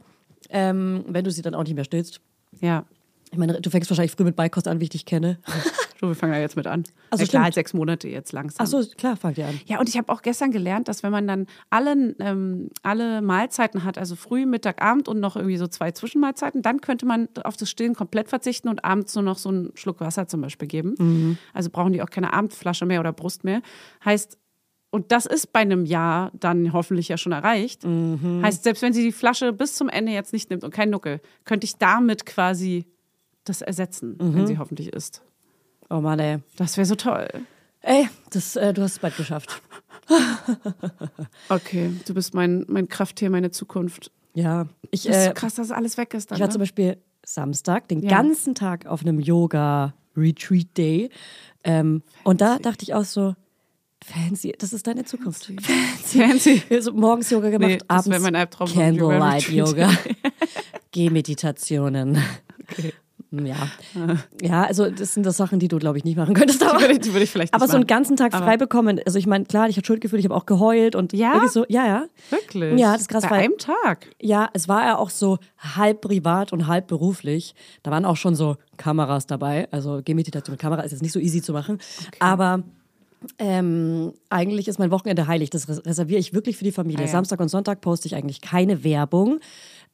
Speaker 1: ähm, wenn du sie dann auch nicht mehr stillst.
Speaker 2: ja.
Speaker 1: Ich meine, du fängst wahrscheinlich früh mit Beikost an, wie ich dich kenne.
Speaker 2: So, wir fangen ja jetzt mit an.
Speaker 1: Also
Speaker 2: ja, klar,
Speaker 1: stimmt.
Speaker 2: sechs Monate jetzt langsam.
Speaker 1: Ach so, klar, fangt ihr an.
Speaker 2: Ja, und ich habe auch gestern gelernt, dass wenn man dann alle, ähm, alle Mahlzeiten hat, also früh, Mittag, Abend und noch irgendwie so zwei Zwischenmahlzeiten, dann könnte man auf das Stillen komplett verzichten und abends nur noch so einen Schluck Wasser zum Beispiel geben. Also brauchen die auch keine Abendflasche mehr oder Brust mehr. Heißt, und das ist bei einem Jahr dann hoffentlich ja schon erreicht. Heißt, selbst wenn sie die Flasche bis zum Ende jetzt nicht nimmt und kein Nuckel, könnte ich damit quasi das ersetzen, wenn sie hoffentlich isst.
Speaker 1: Oh Mann, ey.
Speaker 2: Das wäre so toll.
Speaker 1: Ey, das, äh, du hast es bald geschafft.
Speaker 2: Okay, du bist mein, mein Krafttier, meine Zukunft.
Speaker 1: Ja. Ich,
Speaker 2: Das ist so
Speaker 1: äh,
Speaker 2: krass, dass alles weg ist. Dann,
Speaker 1: ich war
Speaker 2: ne?
Speaker 1: zum Beispiel Samstag den
Speaker 2: Ja.
Speaker 1: ganzen Tag auf einem Yoga-Retreat-Day. Ähm, und da dachte ich auch so, fancy, das ist deine Zukunft. Fancy.
Speaker 2: Fancy.
Speaker 1: Also morgens Yoga gemacht,
Speaker 2: Nee,
Speaker 1: abends Candlelight-Yoga. Gehmeditationen. Ja. ja, also das sind das Sachen, die du, glaube ich, nicht machen könntest. Aber,
Speaker 2: Die würde ich- die würde ich vielleicht
Speaker 1: aber so einen ganzen Tag
Speaker 2: Aber-
Speaker 1: frei bekommen. Also ich meine, klar, ich hatte Schuldgefühle, ich habe auch geheult und
Speaker 2: Ja?
Speaker 1: wirklich so, ja, ja.
Speaker 2: Wirklich?
Speaker 1: Ja, das ist krass,
Speaker 2: Bei
Speaker 1: weil-
Speaker 2: einem Tag.
Speaker 1: Ja, es war ja auch so halb privat und halb beruflich. Da waren auch schon so Kameras dabei. Also Gehmeditation mit Kamera ist jetzt nicht so easy zu machen. Aber ähm, eigentlich ist mein Wochenende heilig. Das res- reserviere ich wirklich für die Familie.
Speaker 2: Ah, ja.
Speaker 1: Samstag und Sonntag poste ich eigentlich keine Werbung.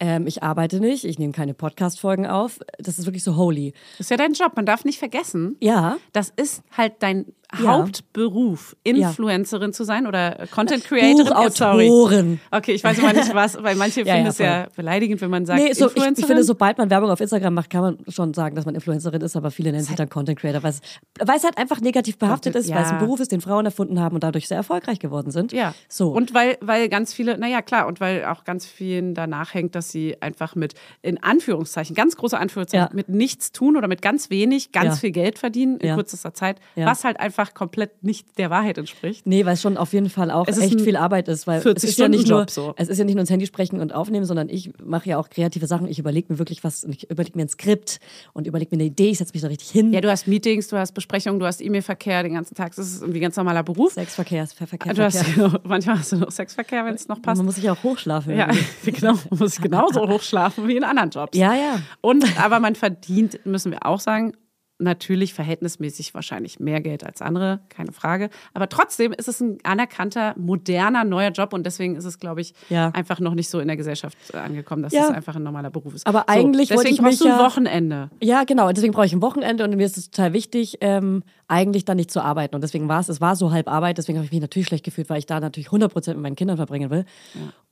Speaker 1: Ähm, ich arbeite nicht, ich nehme keine Podcast-Folgen auf. Das ist wirklich so holy.
Speaker 2: Das ist ja dein Job. Man darf nicht vergessen,
Speaker 1: Ja.
Speaker 2: das ist halt dein
Speaker 1: Ja.
Speaker 2: Hauptberuf, Influencerin zu sein oder Content Creatorin.
Speaker 1: Buchautorin.
Speaker 2: Okay, ich weiß immer nicht was, weil manche
Speaker 1: Ja,
Speaker 2: finden
Speaker 1: ja,
Speaker 2: es ja beleidigend, wenn man sagt
Speaker 1: Nee, so, ich,
Speaker 2: Influencerin.
Speaker 1: ich finde, sobald man Werbung auf Instagram macht, kann man schon sagen, dass man Influencerin ist, aber viele nennen sich dann Content Creator, weil es, weil es halt einfach negativ behaftet
Speaker 2: Content-
Speaker 1: ist, weil es ein
Speaker 2: ja.
Speaker 1: Beruf ist, den Frauen erfunden haben und dadurch sehr erfolgreich geworden sind.
Speaker 2: Ja.
Speaker 1: So.
Speaker 2: Und weil, weil ganz viele, naja, klar, und weil auch ganz vielen danach hängt, dass sie einfach mit, in Anführungszeichen, ganz große Anführungszeichen,
Speaker 1: Ja.
Speaker 2: mit nichts tun oder mit ganz wenig, ganz
Speaker 1: Ja.
Speaker 2: viel Geld verdienen in
Speaker 1: Ja.
Speaker 2: kürzester Zeit,
Speaker 1: Ja.
Speaker 2: was halt einfach komplett nicht der Wahrheit entspricht.
Speaker 1: Nee, weil es schon auf jeden Fall auch echt viel Arbeit ist, weil es ist ja nicht nur,
Speaker 2: 40-Stunden-Job so.
Speaker 1: es ist ja nicht nur ins Handy sprechen und aufnehmen, sondern ich mache ja auch kreative Sachen. Ich überlege mir wirklich was, und ich überlege mir ein Skript und überlege mir eine Idee, ich setze mich da richtig hin.
Speaker 2: Ja, du hast Meetings, du hast Besprechungen, du hast E-Mail-Verkehr den ganzen Tag. Das ist irgendwie ein ganz normaler Beruf.
Speaker 1: Sexverkehr, Verkehr,
Speaker 2: Du hast,
Speaker 1: Verkehr.
Speaker 2: manchmal hast du noch Sexverkehr, wenn es noch passt.
Speaker 1: Man muss sich auch hochschlafen.
Speaker 2: Ja, genau. Man muss genauso hochschlafen wie in anderen Jobs.
Speaker 1: ja, ja.
Speaker 2: Und aber man verdient, müssen wir auch sagen, natürlich verhältnismäßig wahrscheinlich mehr Geld als andere, keine Frage. Aber trotzdem ist es ein anerkannter, moderner, neuer Job und deswegen ist es, glaube ich,
Speaker 1: Ja.
Speaker 2: einfach noch nicht so in der Gesellschaft äh, angekommen, dass
Speaker 1: Ja.
Speaker 2: es einfach ein normaler Beruf ist.
Speaker 1: Aber eigentlich
Speaker 2: so,
Speaker 1: wollte
Speaker 2: deswegen
Speaker 1: ich
Speaker 2: brauchst du ein
Speaker 1: ja-
Speaker 2: Wochenende.
Speaker 1: Ja, genau. Deswegen brauche ich ein Wochenende und mir ist es total wichtig, ähm, eigentlich dann nicht zu arbeiten. Und deswegen war es, es war so halb Arbeit, deswegen habe ich mich natürlich schlecht gefühlt, weil ich da natürlich 100% mit meinen Kindern verbringen will.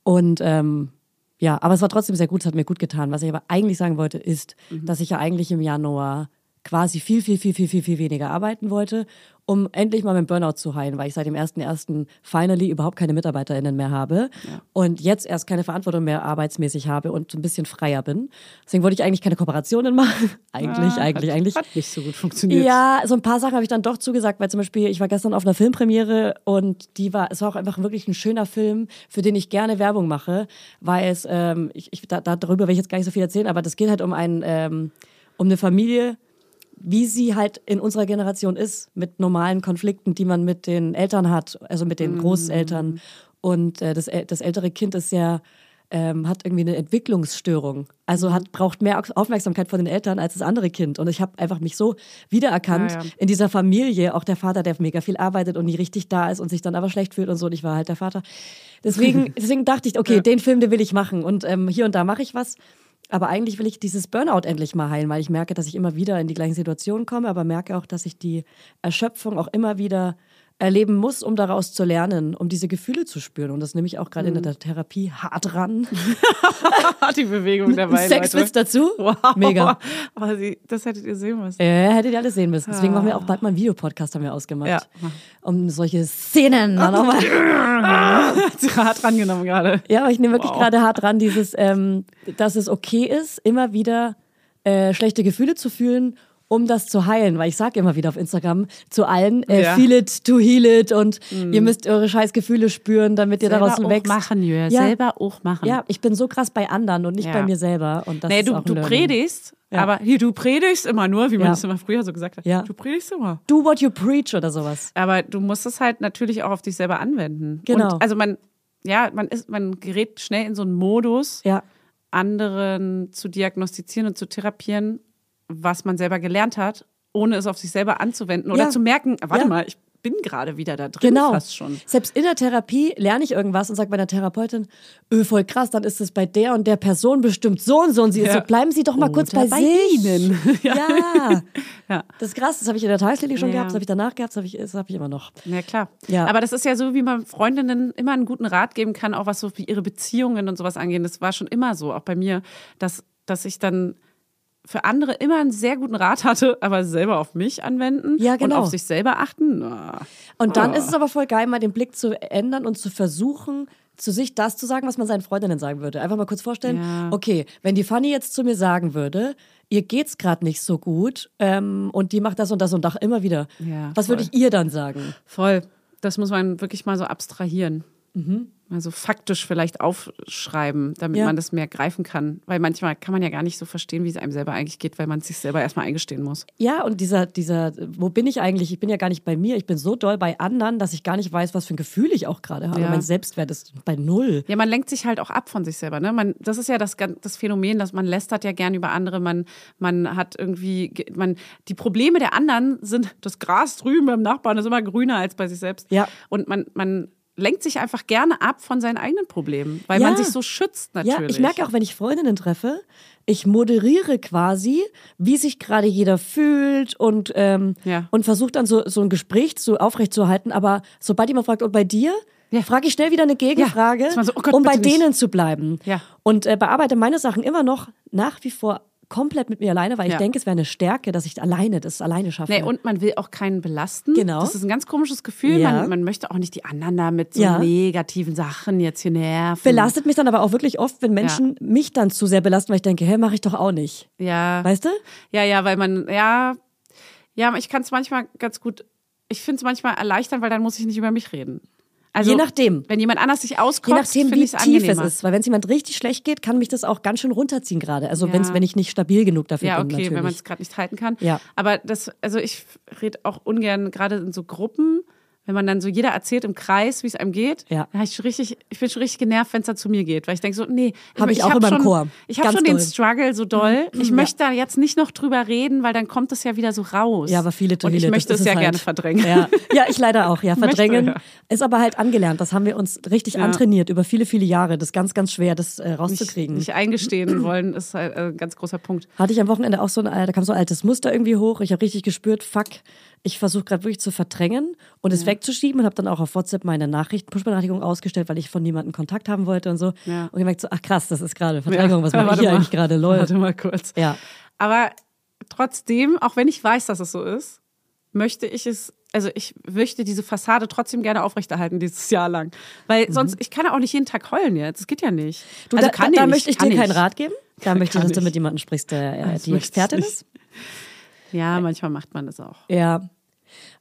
Speaker 1: Und ähm, ja, aber es war trotzdem sehr gut, es hat mir gut getan. Was ich aber eigentlich sagen wollte, ist, dass ich ja eigentlich im Januar quasi viel, viel, viel, viel, viel, viel weniger arbeiten wollte, um endlich mal meinen Burnout zu heilen, weil ich seit dem 1.1. finally überhaupt keine MitarbeiterInnen mehr habe und jetzt erst keine Verantwortung mehr arbeitsmäßig habe und ein bisschen freier bin. Deswegen wollte ich eigentlich keine Kooperationen machen. eigentlich,
Speaker 2: Ah,
Speaker 1: eigentlich,
Speaker 2: hat,
Speaker 1: eigentlich.
Speaker 2: Hat nicht so gut funktioniert.
Speaker 1: Ja, so ein paar Sachen habe ich dann doch zugesagt, weil zum Beispiel, ich war gestern auf einer Filmpremiere und die war, es war auch einfach wirklich ein schöner Film, für den ich gerne Werbung mache, weil es, ähm, ich, ich, da, darüber will ich jetzt gar nicht so viel erzählen, aber das geht halt um ein, ähm, um eine Familie, wie sie halt in unserer Generation ist, mit normalen Konflikten, die man mit den Eltern hat, also mit den Großeltern. Und äh, das, das ältere Kind ist sehr, ähm, hat irgendwie eine Entwicklungsstörung. Also hat, braucht mehr Au- Aufmerksamkeit von den Eltern als das andere Kind. Und ich habe einfach mich so wiedererkannt
Speaker 2: Ja, ja.
Speaker 1: in dieser Familie. Auch der Vater, der mega viel arbeitet und nie richtig da ist und sich dann aber schlecht fühlt und so. Und ich war halt der Vater. Deswegen, deswegen dachte ich, okay, den Film, den will ich machen. Und ähm, hier und da mache ich was. Aber eigentlich will ich dieses Burnout endlich mal heilen, weil ich merke, dass ich immer wieder in die gleichen Situationen komme, aber merke auch, dass ich die Erschöpfung auch immer wieder erleben muss, um daraus zu lernen, um diese Gefühle zu spüren. Und das nehme ich auch gerade in der Therapie hart ran.
Speaker 2: die Bewegung dabei.
Speaker 1: Sexwitz dazu.
Speaker 2: Wow.
Speaker 1: Mega.
Speaker 2: Aber sie, das hättet ihr sehen müssen.
Speaker 1: Äh, hättet ihr alles sehen müssen. Deswegen machen wir auch bald mal einen Videopodcast, haben wir ausgemacht.
Speaker 2: Ja.
Speaker 1: Um solche Szenen dann auch mal.
Speaker 2: Hat sie hart rangenommen gerade.
Speaker 1: Ja, aber ich nehme wirklich
Speaker 2: Wow.
Speaker 1: gerade hart dran, dieses, ähm, dass es okay ist, immer wieder äh, schlechte Gefühle zu fühlen, um das zu heilen. Weil ich sage immer wieder auf Instagram zu allen, äh,
Speaker 2: Ja.
Speaker 1: feel it to heal it und ihr müsst eure scheiß Gefühle spüren, damit ihr daraus
Speaker 2: Selber auch
Speaker 1: wächst.
Speaker 2: machen, Jür.
Speaker 1: Ja.
Speaker 2: Selber auch machen.
Speaker 1: Ja, ich bin so krass bei anderen und nicht
Speaker 2: Ja.
Speaker 1: bei mir selber. Und das
Speaker 2: nee,
Speaker 1: ist
Speaker 2: du, du predigst, aber hier, du predigst immer nur, wie man das immer früher so gesagt hat.
Speaker 1: Ja.
Speaker 2: Du predigst immer.
Speaker 1: Do what you preach oder sowas.
Speaker 2: Aber du musst es halt natürlich auch auf dich selber anwenden.
Speaker 1: Genau.
Speaker 2: Und also man, ja, man ist, man gerät schnell in so einen Modus,
Speaker 1: Ja.
Speaker 2: anderen zu diagnostizieren und zu therapieren, was man selber gelernt hat, ohne es auf sich selber anzuwenden oder
Speaker 1: Ja.
Speaker 2: zu merken, warte
Speaker 1: Ja.
Speaker 2: mal, ich bin gerade wieder da drin
Speaker 1: Genau.
Speaker 2: fast schon.
Speaker 1: Selbst in der Therapie lerne ich irgendwas und sage meiner Therapeutin, öh, voll krass, dann ist es bei der und der Person bestimmt so und so. Und sie ist
Speaker 2: Ja.
Speaker 1: so, bleiben Sie doch mal kurz
Speaker 2: Oder
Speaker 1: bei,
Speaker 2: bei
Speaker 1: sich.
Speaker 2: Ihnen.
Speaker 1: Ja.
Speaker 2: Ja.
Speaker 1: Das ist krass, das habe ich in der Tageslinie schon
Speaker 2: Ja.
Speaker 1: gehabt, das habe ich danach gehabt, das habe ich, das hab ich immer noch.
Speaker 2: Ja, klar.
Speaker 1: Ja.
Speaker 2: Aber das ist ja so, wie man Freundinnen immer einen guten Rat geben kann, auch was so wie ihre Beziehungen und sowas angehen. Das war schon immer so, auch bei mir, dass, dass ich dann für andere immer einen sehr guten Rat hatte, aber selber auf mich anwenden
Speaker 1: Ja, genau.
Speaker 2: und auf sich selber achten. Na.
Speaker 1: Und dann
Speaker 2: Ah.
Speaker 1: ist es aber voll geil, mal den Blick zu ändern und zu versuchen, zu sich das zu sagen, was man seinen Freundinnen sagen würde. Einfach mal kurz vorstellen,
Speaker 2: Ja.
Speaker 1: okay, wenn die Fanny jetzt zu mir sagen würde, ihr geht's gerade nicht so gut ähm, und die macht das und das und das immer wieder,
Speaker 2: Ja,
Speaker 1: was würde ich ihr dann sagen?
Speaker 2: Voll. Das muss man wirklich mal so abstrahieren.
Speaker 1: Mhm.
Speaker 2: Also faktisch vielleicht aufschreiben, damit
Speaker 1: Ja.
Speaker 2: man das mehr greifen kann. Weil manchmal kann man ja gar nicht so verstehen, wie es einem selber eigentlich geht, weil man es sich selber erstmal eingestehen muss.
Speaker 1: Ja, und dieser, dieser, wo bin ich eigentlich? Ich bin ja gar nicht bei mir, ich bin so doll bei anderen, dass ich gar nicht weiß, was für ein Gefühl ich auch gerade habe.
Speaker 2: Ja.
Speaker 1: Mein Selbstwert ist bei null.
Speaker 2: Ja, man lenkt sich halt auch ab von sich selber. Ne? Man, das ist ja das, das Phänomen, dass man lästert ja gern über andere. Man, man hat irgendwie, ge- man, die Probleme der anderen sind, das Gras drüben beim Nachbarn ist immer grüner als bei sich selbst.
Speaker 1: Ja.
Speaker 2: Und man, man lenkt sich einfach gerne ab von seinen eigenen Problemen, weil
Speaker 1: Ja.
Speaker 2: man sich so schützt natürlich.
Speaker 1: Ja, ich merke auch, wenn ich Freundinnen treffe, ich moderiere quasi, wie sich gerade jeder fühlt und, ähm,
Speaker 2: Ja.
Speaker 1: und versuche dann so, so ein Gespräch zu, aufrechtzuerhalten. Aber sobald jemand fragt, und bei dir?
Speaker 2: Ja.
Speaker 1: Frage ich schnell wieder eine Gegenfrage,
Speaker 2: man so, oh Gott,
Speaker 1: um bei
Speaker 2: nicht.
Speaker 1: denen zu bleiben.
Speaker 2: Ja.
Speaker 1: Und äh, bearbeite meine Sachen immer noch nach wie vor komplett mit mir alleine, weil ich
Speaker 2: Ja.
Speaker 1: denke, es wäre eine Stärke, dass ich alleine das alleine schaffe.
Speaker 2: Nee, und man will auch keinen belasten.
Speaker 1: Genau.
Speaker 2: Das ist ein ganz komisches Gefühl.
Speaker 1: Ja.
Speaker 2: Man, man möchte auch nicht die anderen da mit so
Speaker 1: Ja.
Speaker 2: negativen Sachen jetzt hier nerven.
Speaker 1: Belastet mich dann aber auch wirklich oft, wenn Menschen mich dann zu sehr belasten, weil ich denke, hä, mache ich doch auch nicht.
Speaker 2: Ja.
Speaker 1: Weißt du?
Speaker 2: Ja, ja, weil man, ja, ja, ich kann es manchmal ganz gut, ich finde es manchmal erleichtern, weil dann muss ich nicht über mich reden. Also,
Speaker 1: Je nachdem.
Speaker 2: Wenn jemand anders sich
Speaker 1: Je
Speaker 2: auskotzt,
Speaker 1: nachdem, wie
Speaker 2: ich es
Speaker 1: tief es ist. Weil wenn es jemand richtig schlecht geht, kann mich das auch ganz schön runterziehen gerade. Also
Speaker 2: Ja.
Speaker 1: wenn's, wenn ich nicht stabil genug dafür
Speaker 2: Ja,
Speaker 1: bin.
Speaker 2: okay,
Speaker 1: natürlich.
Speaker 2: wenn man es gerade nicht halten kann.
Speaker 1: Ja.
Speaker 2: Aber das, also ich rede auch ungern gerade in so Gruppen, wenn man dann so jeder erzählt im Kreis, wie es einem geht,
Speaker 1: Ja.
Speaker 2: ich, schon richtig, ich bin schon richtig genervt, wenn es da zu mir geht. Weil ich denke so, nee,
Speaker 1: Hab ich auch
Speaker 2: hab schon,
Speaker 1: Chor.
Speaker 2: Ich habe schon den
Speaker 1: doll. Mhm.
Speaker 2: Struggle so doll. Ich möchte da jetzt nicht noch drüber reden, weil dann kommt es ja wieder so raus.
Speaker 1: Ja, aber viele
Speaker 2: Und ich möchte
Speaker 1: das
Speaker 2: es ja
Speaker 1: halt.
Speaker 2: gerne verdrängen.
Speaker 1: Ja. ja, ich leider auch. Ja,
Speaker 2: Möchte,
Speaker 1: verdrängen
Speaker 2: ja.
Speaker 1: ist aber halt angelernt. Das haben wir uns richtig
Speaker 2: Ja.
Speaker 1: antrainiert über viele, viele Jahre. Das ist ganz, ganz schwer, das äh,
Speaker 2: Nicht,
Speaker 1: rauszukriegen.
Speaker 2: nicht eingestehen wollen, ist halt äh, ein ganz großer Punkt.
Speaker 1: Hatte ich am Wochenende auch so ein, äh, da kam so ein altes Muster irgendwie hoch. Ich habe richtig gespürt, fuck, ich versuche gerade wirklich zu verdrängen und es wegzuschieben und habe dann auch auf WhatsApp meine Nachrichten, Push-Benachrichtigung ausgestellt, weil ich von niemandem Kontakt haben wollte und so.
Speaker 2: Ja.
Speaker 1: Und gemerkt so, ach krass, das ist gerade Verdrängung, was mache ich hier
Speaker 2: mal.
Speaker 1: eigentlich gerade, lol.
Speaker 2: Warte mal kurz.
Speaker 1: Ja.
Speaker 2: Aber trotzdem, auch wenn ich weiß, dass es so ist, möchte ich es, also ich möchte diese Fassade trotzdem gerne aufrechterhalten dieses Jahr lang. Weil sonst, ich kann ja auch nicht jeden Tag heulen jetzt. Das geht ja nicht.
Speaker 1: Mhm. Du,
Speaker 2: also
Speaker 1: da,
Speaker 2: kann
Speaker 1: da, da möchte ich dir keinen. Rat geben. Da möchte ich, dass du mit jemandem sprichst, der äh, die Expertin ist.
Speaker 2: Ja, manchmal macht man das auch.
Speaker 1: Ja.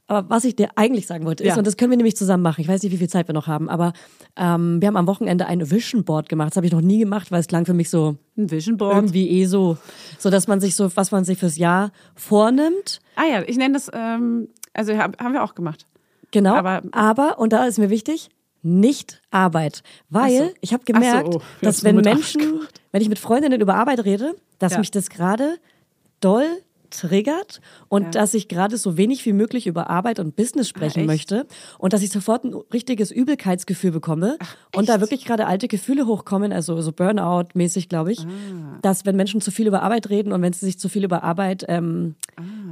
Speaker 1: Aber was ich dir eigentlich sagen wollte, ist,
Speaker 2: Ja.
Speaker 1: und das können wir nämlich zusammen machen, ich weiß nicht, wie viel Zeit wir noch haben, aber ähm, wir haben am Wochenende ein Vision Board gemacht. Das habe ich noch nie gemacht, weil es klang für mich so
Speaker 2: Ein Vision Board.
Speaker 1: irgendwie eh so, so dass man sich so, was man sich fürs Jahr vornimmt.
Speaker 2: Ah ja, ich nenne das, ähm, also hab, haben wir auch gemacht.
Speaker 1: Genau.
Speaker 2: Aber-
Speaker 1: Aber, und da ist mir wichtig, nicht Arbeit. Weil
Speaker 2: so.
Speaker 1: ich habe
Speaker 2: Ach so,
Speaker 1: gemerkt,
Speaker 2: oh,
Speaker 1: dass wenn Menschen, wenn ich mit Freundinnen über Arbeit rede, dass
Speaker 2: Ja.
Speaker 1: mich das gerade doll triggert und
Speaker 2: Ja.
Speaker 1: dass ich gerade so wenig wie möglich über Arbeit und Business sprechen
Speaker 2: echt?
Speaker 1: möchte und dass ich sofort ein richtiges Übelkeitsgefühl bekomme und da wirklich gerade alte Gefühle hochkommen, also so Burnout-mäßig, glaube ich,
Speaker 2: Ah.
Speaker 1: dass wenn Menschen zu viel über Arbeit reden und wenn sie sich zu viel über Arbeit ähm,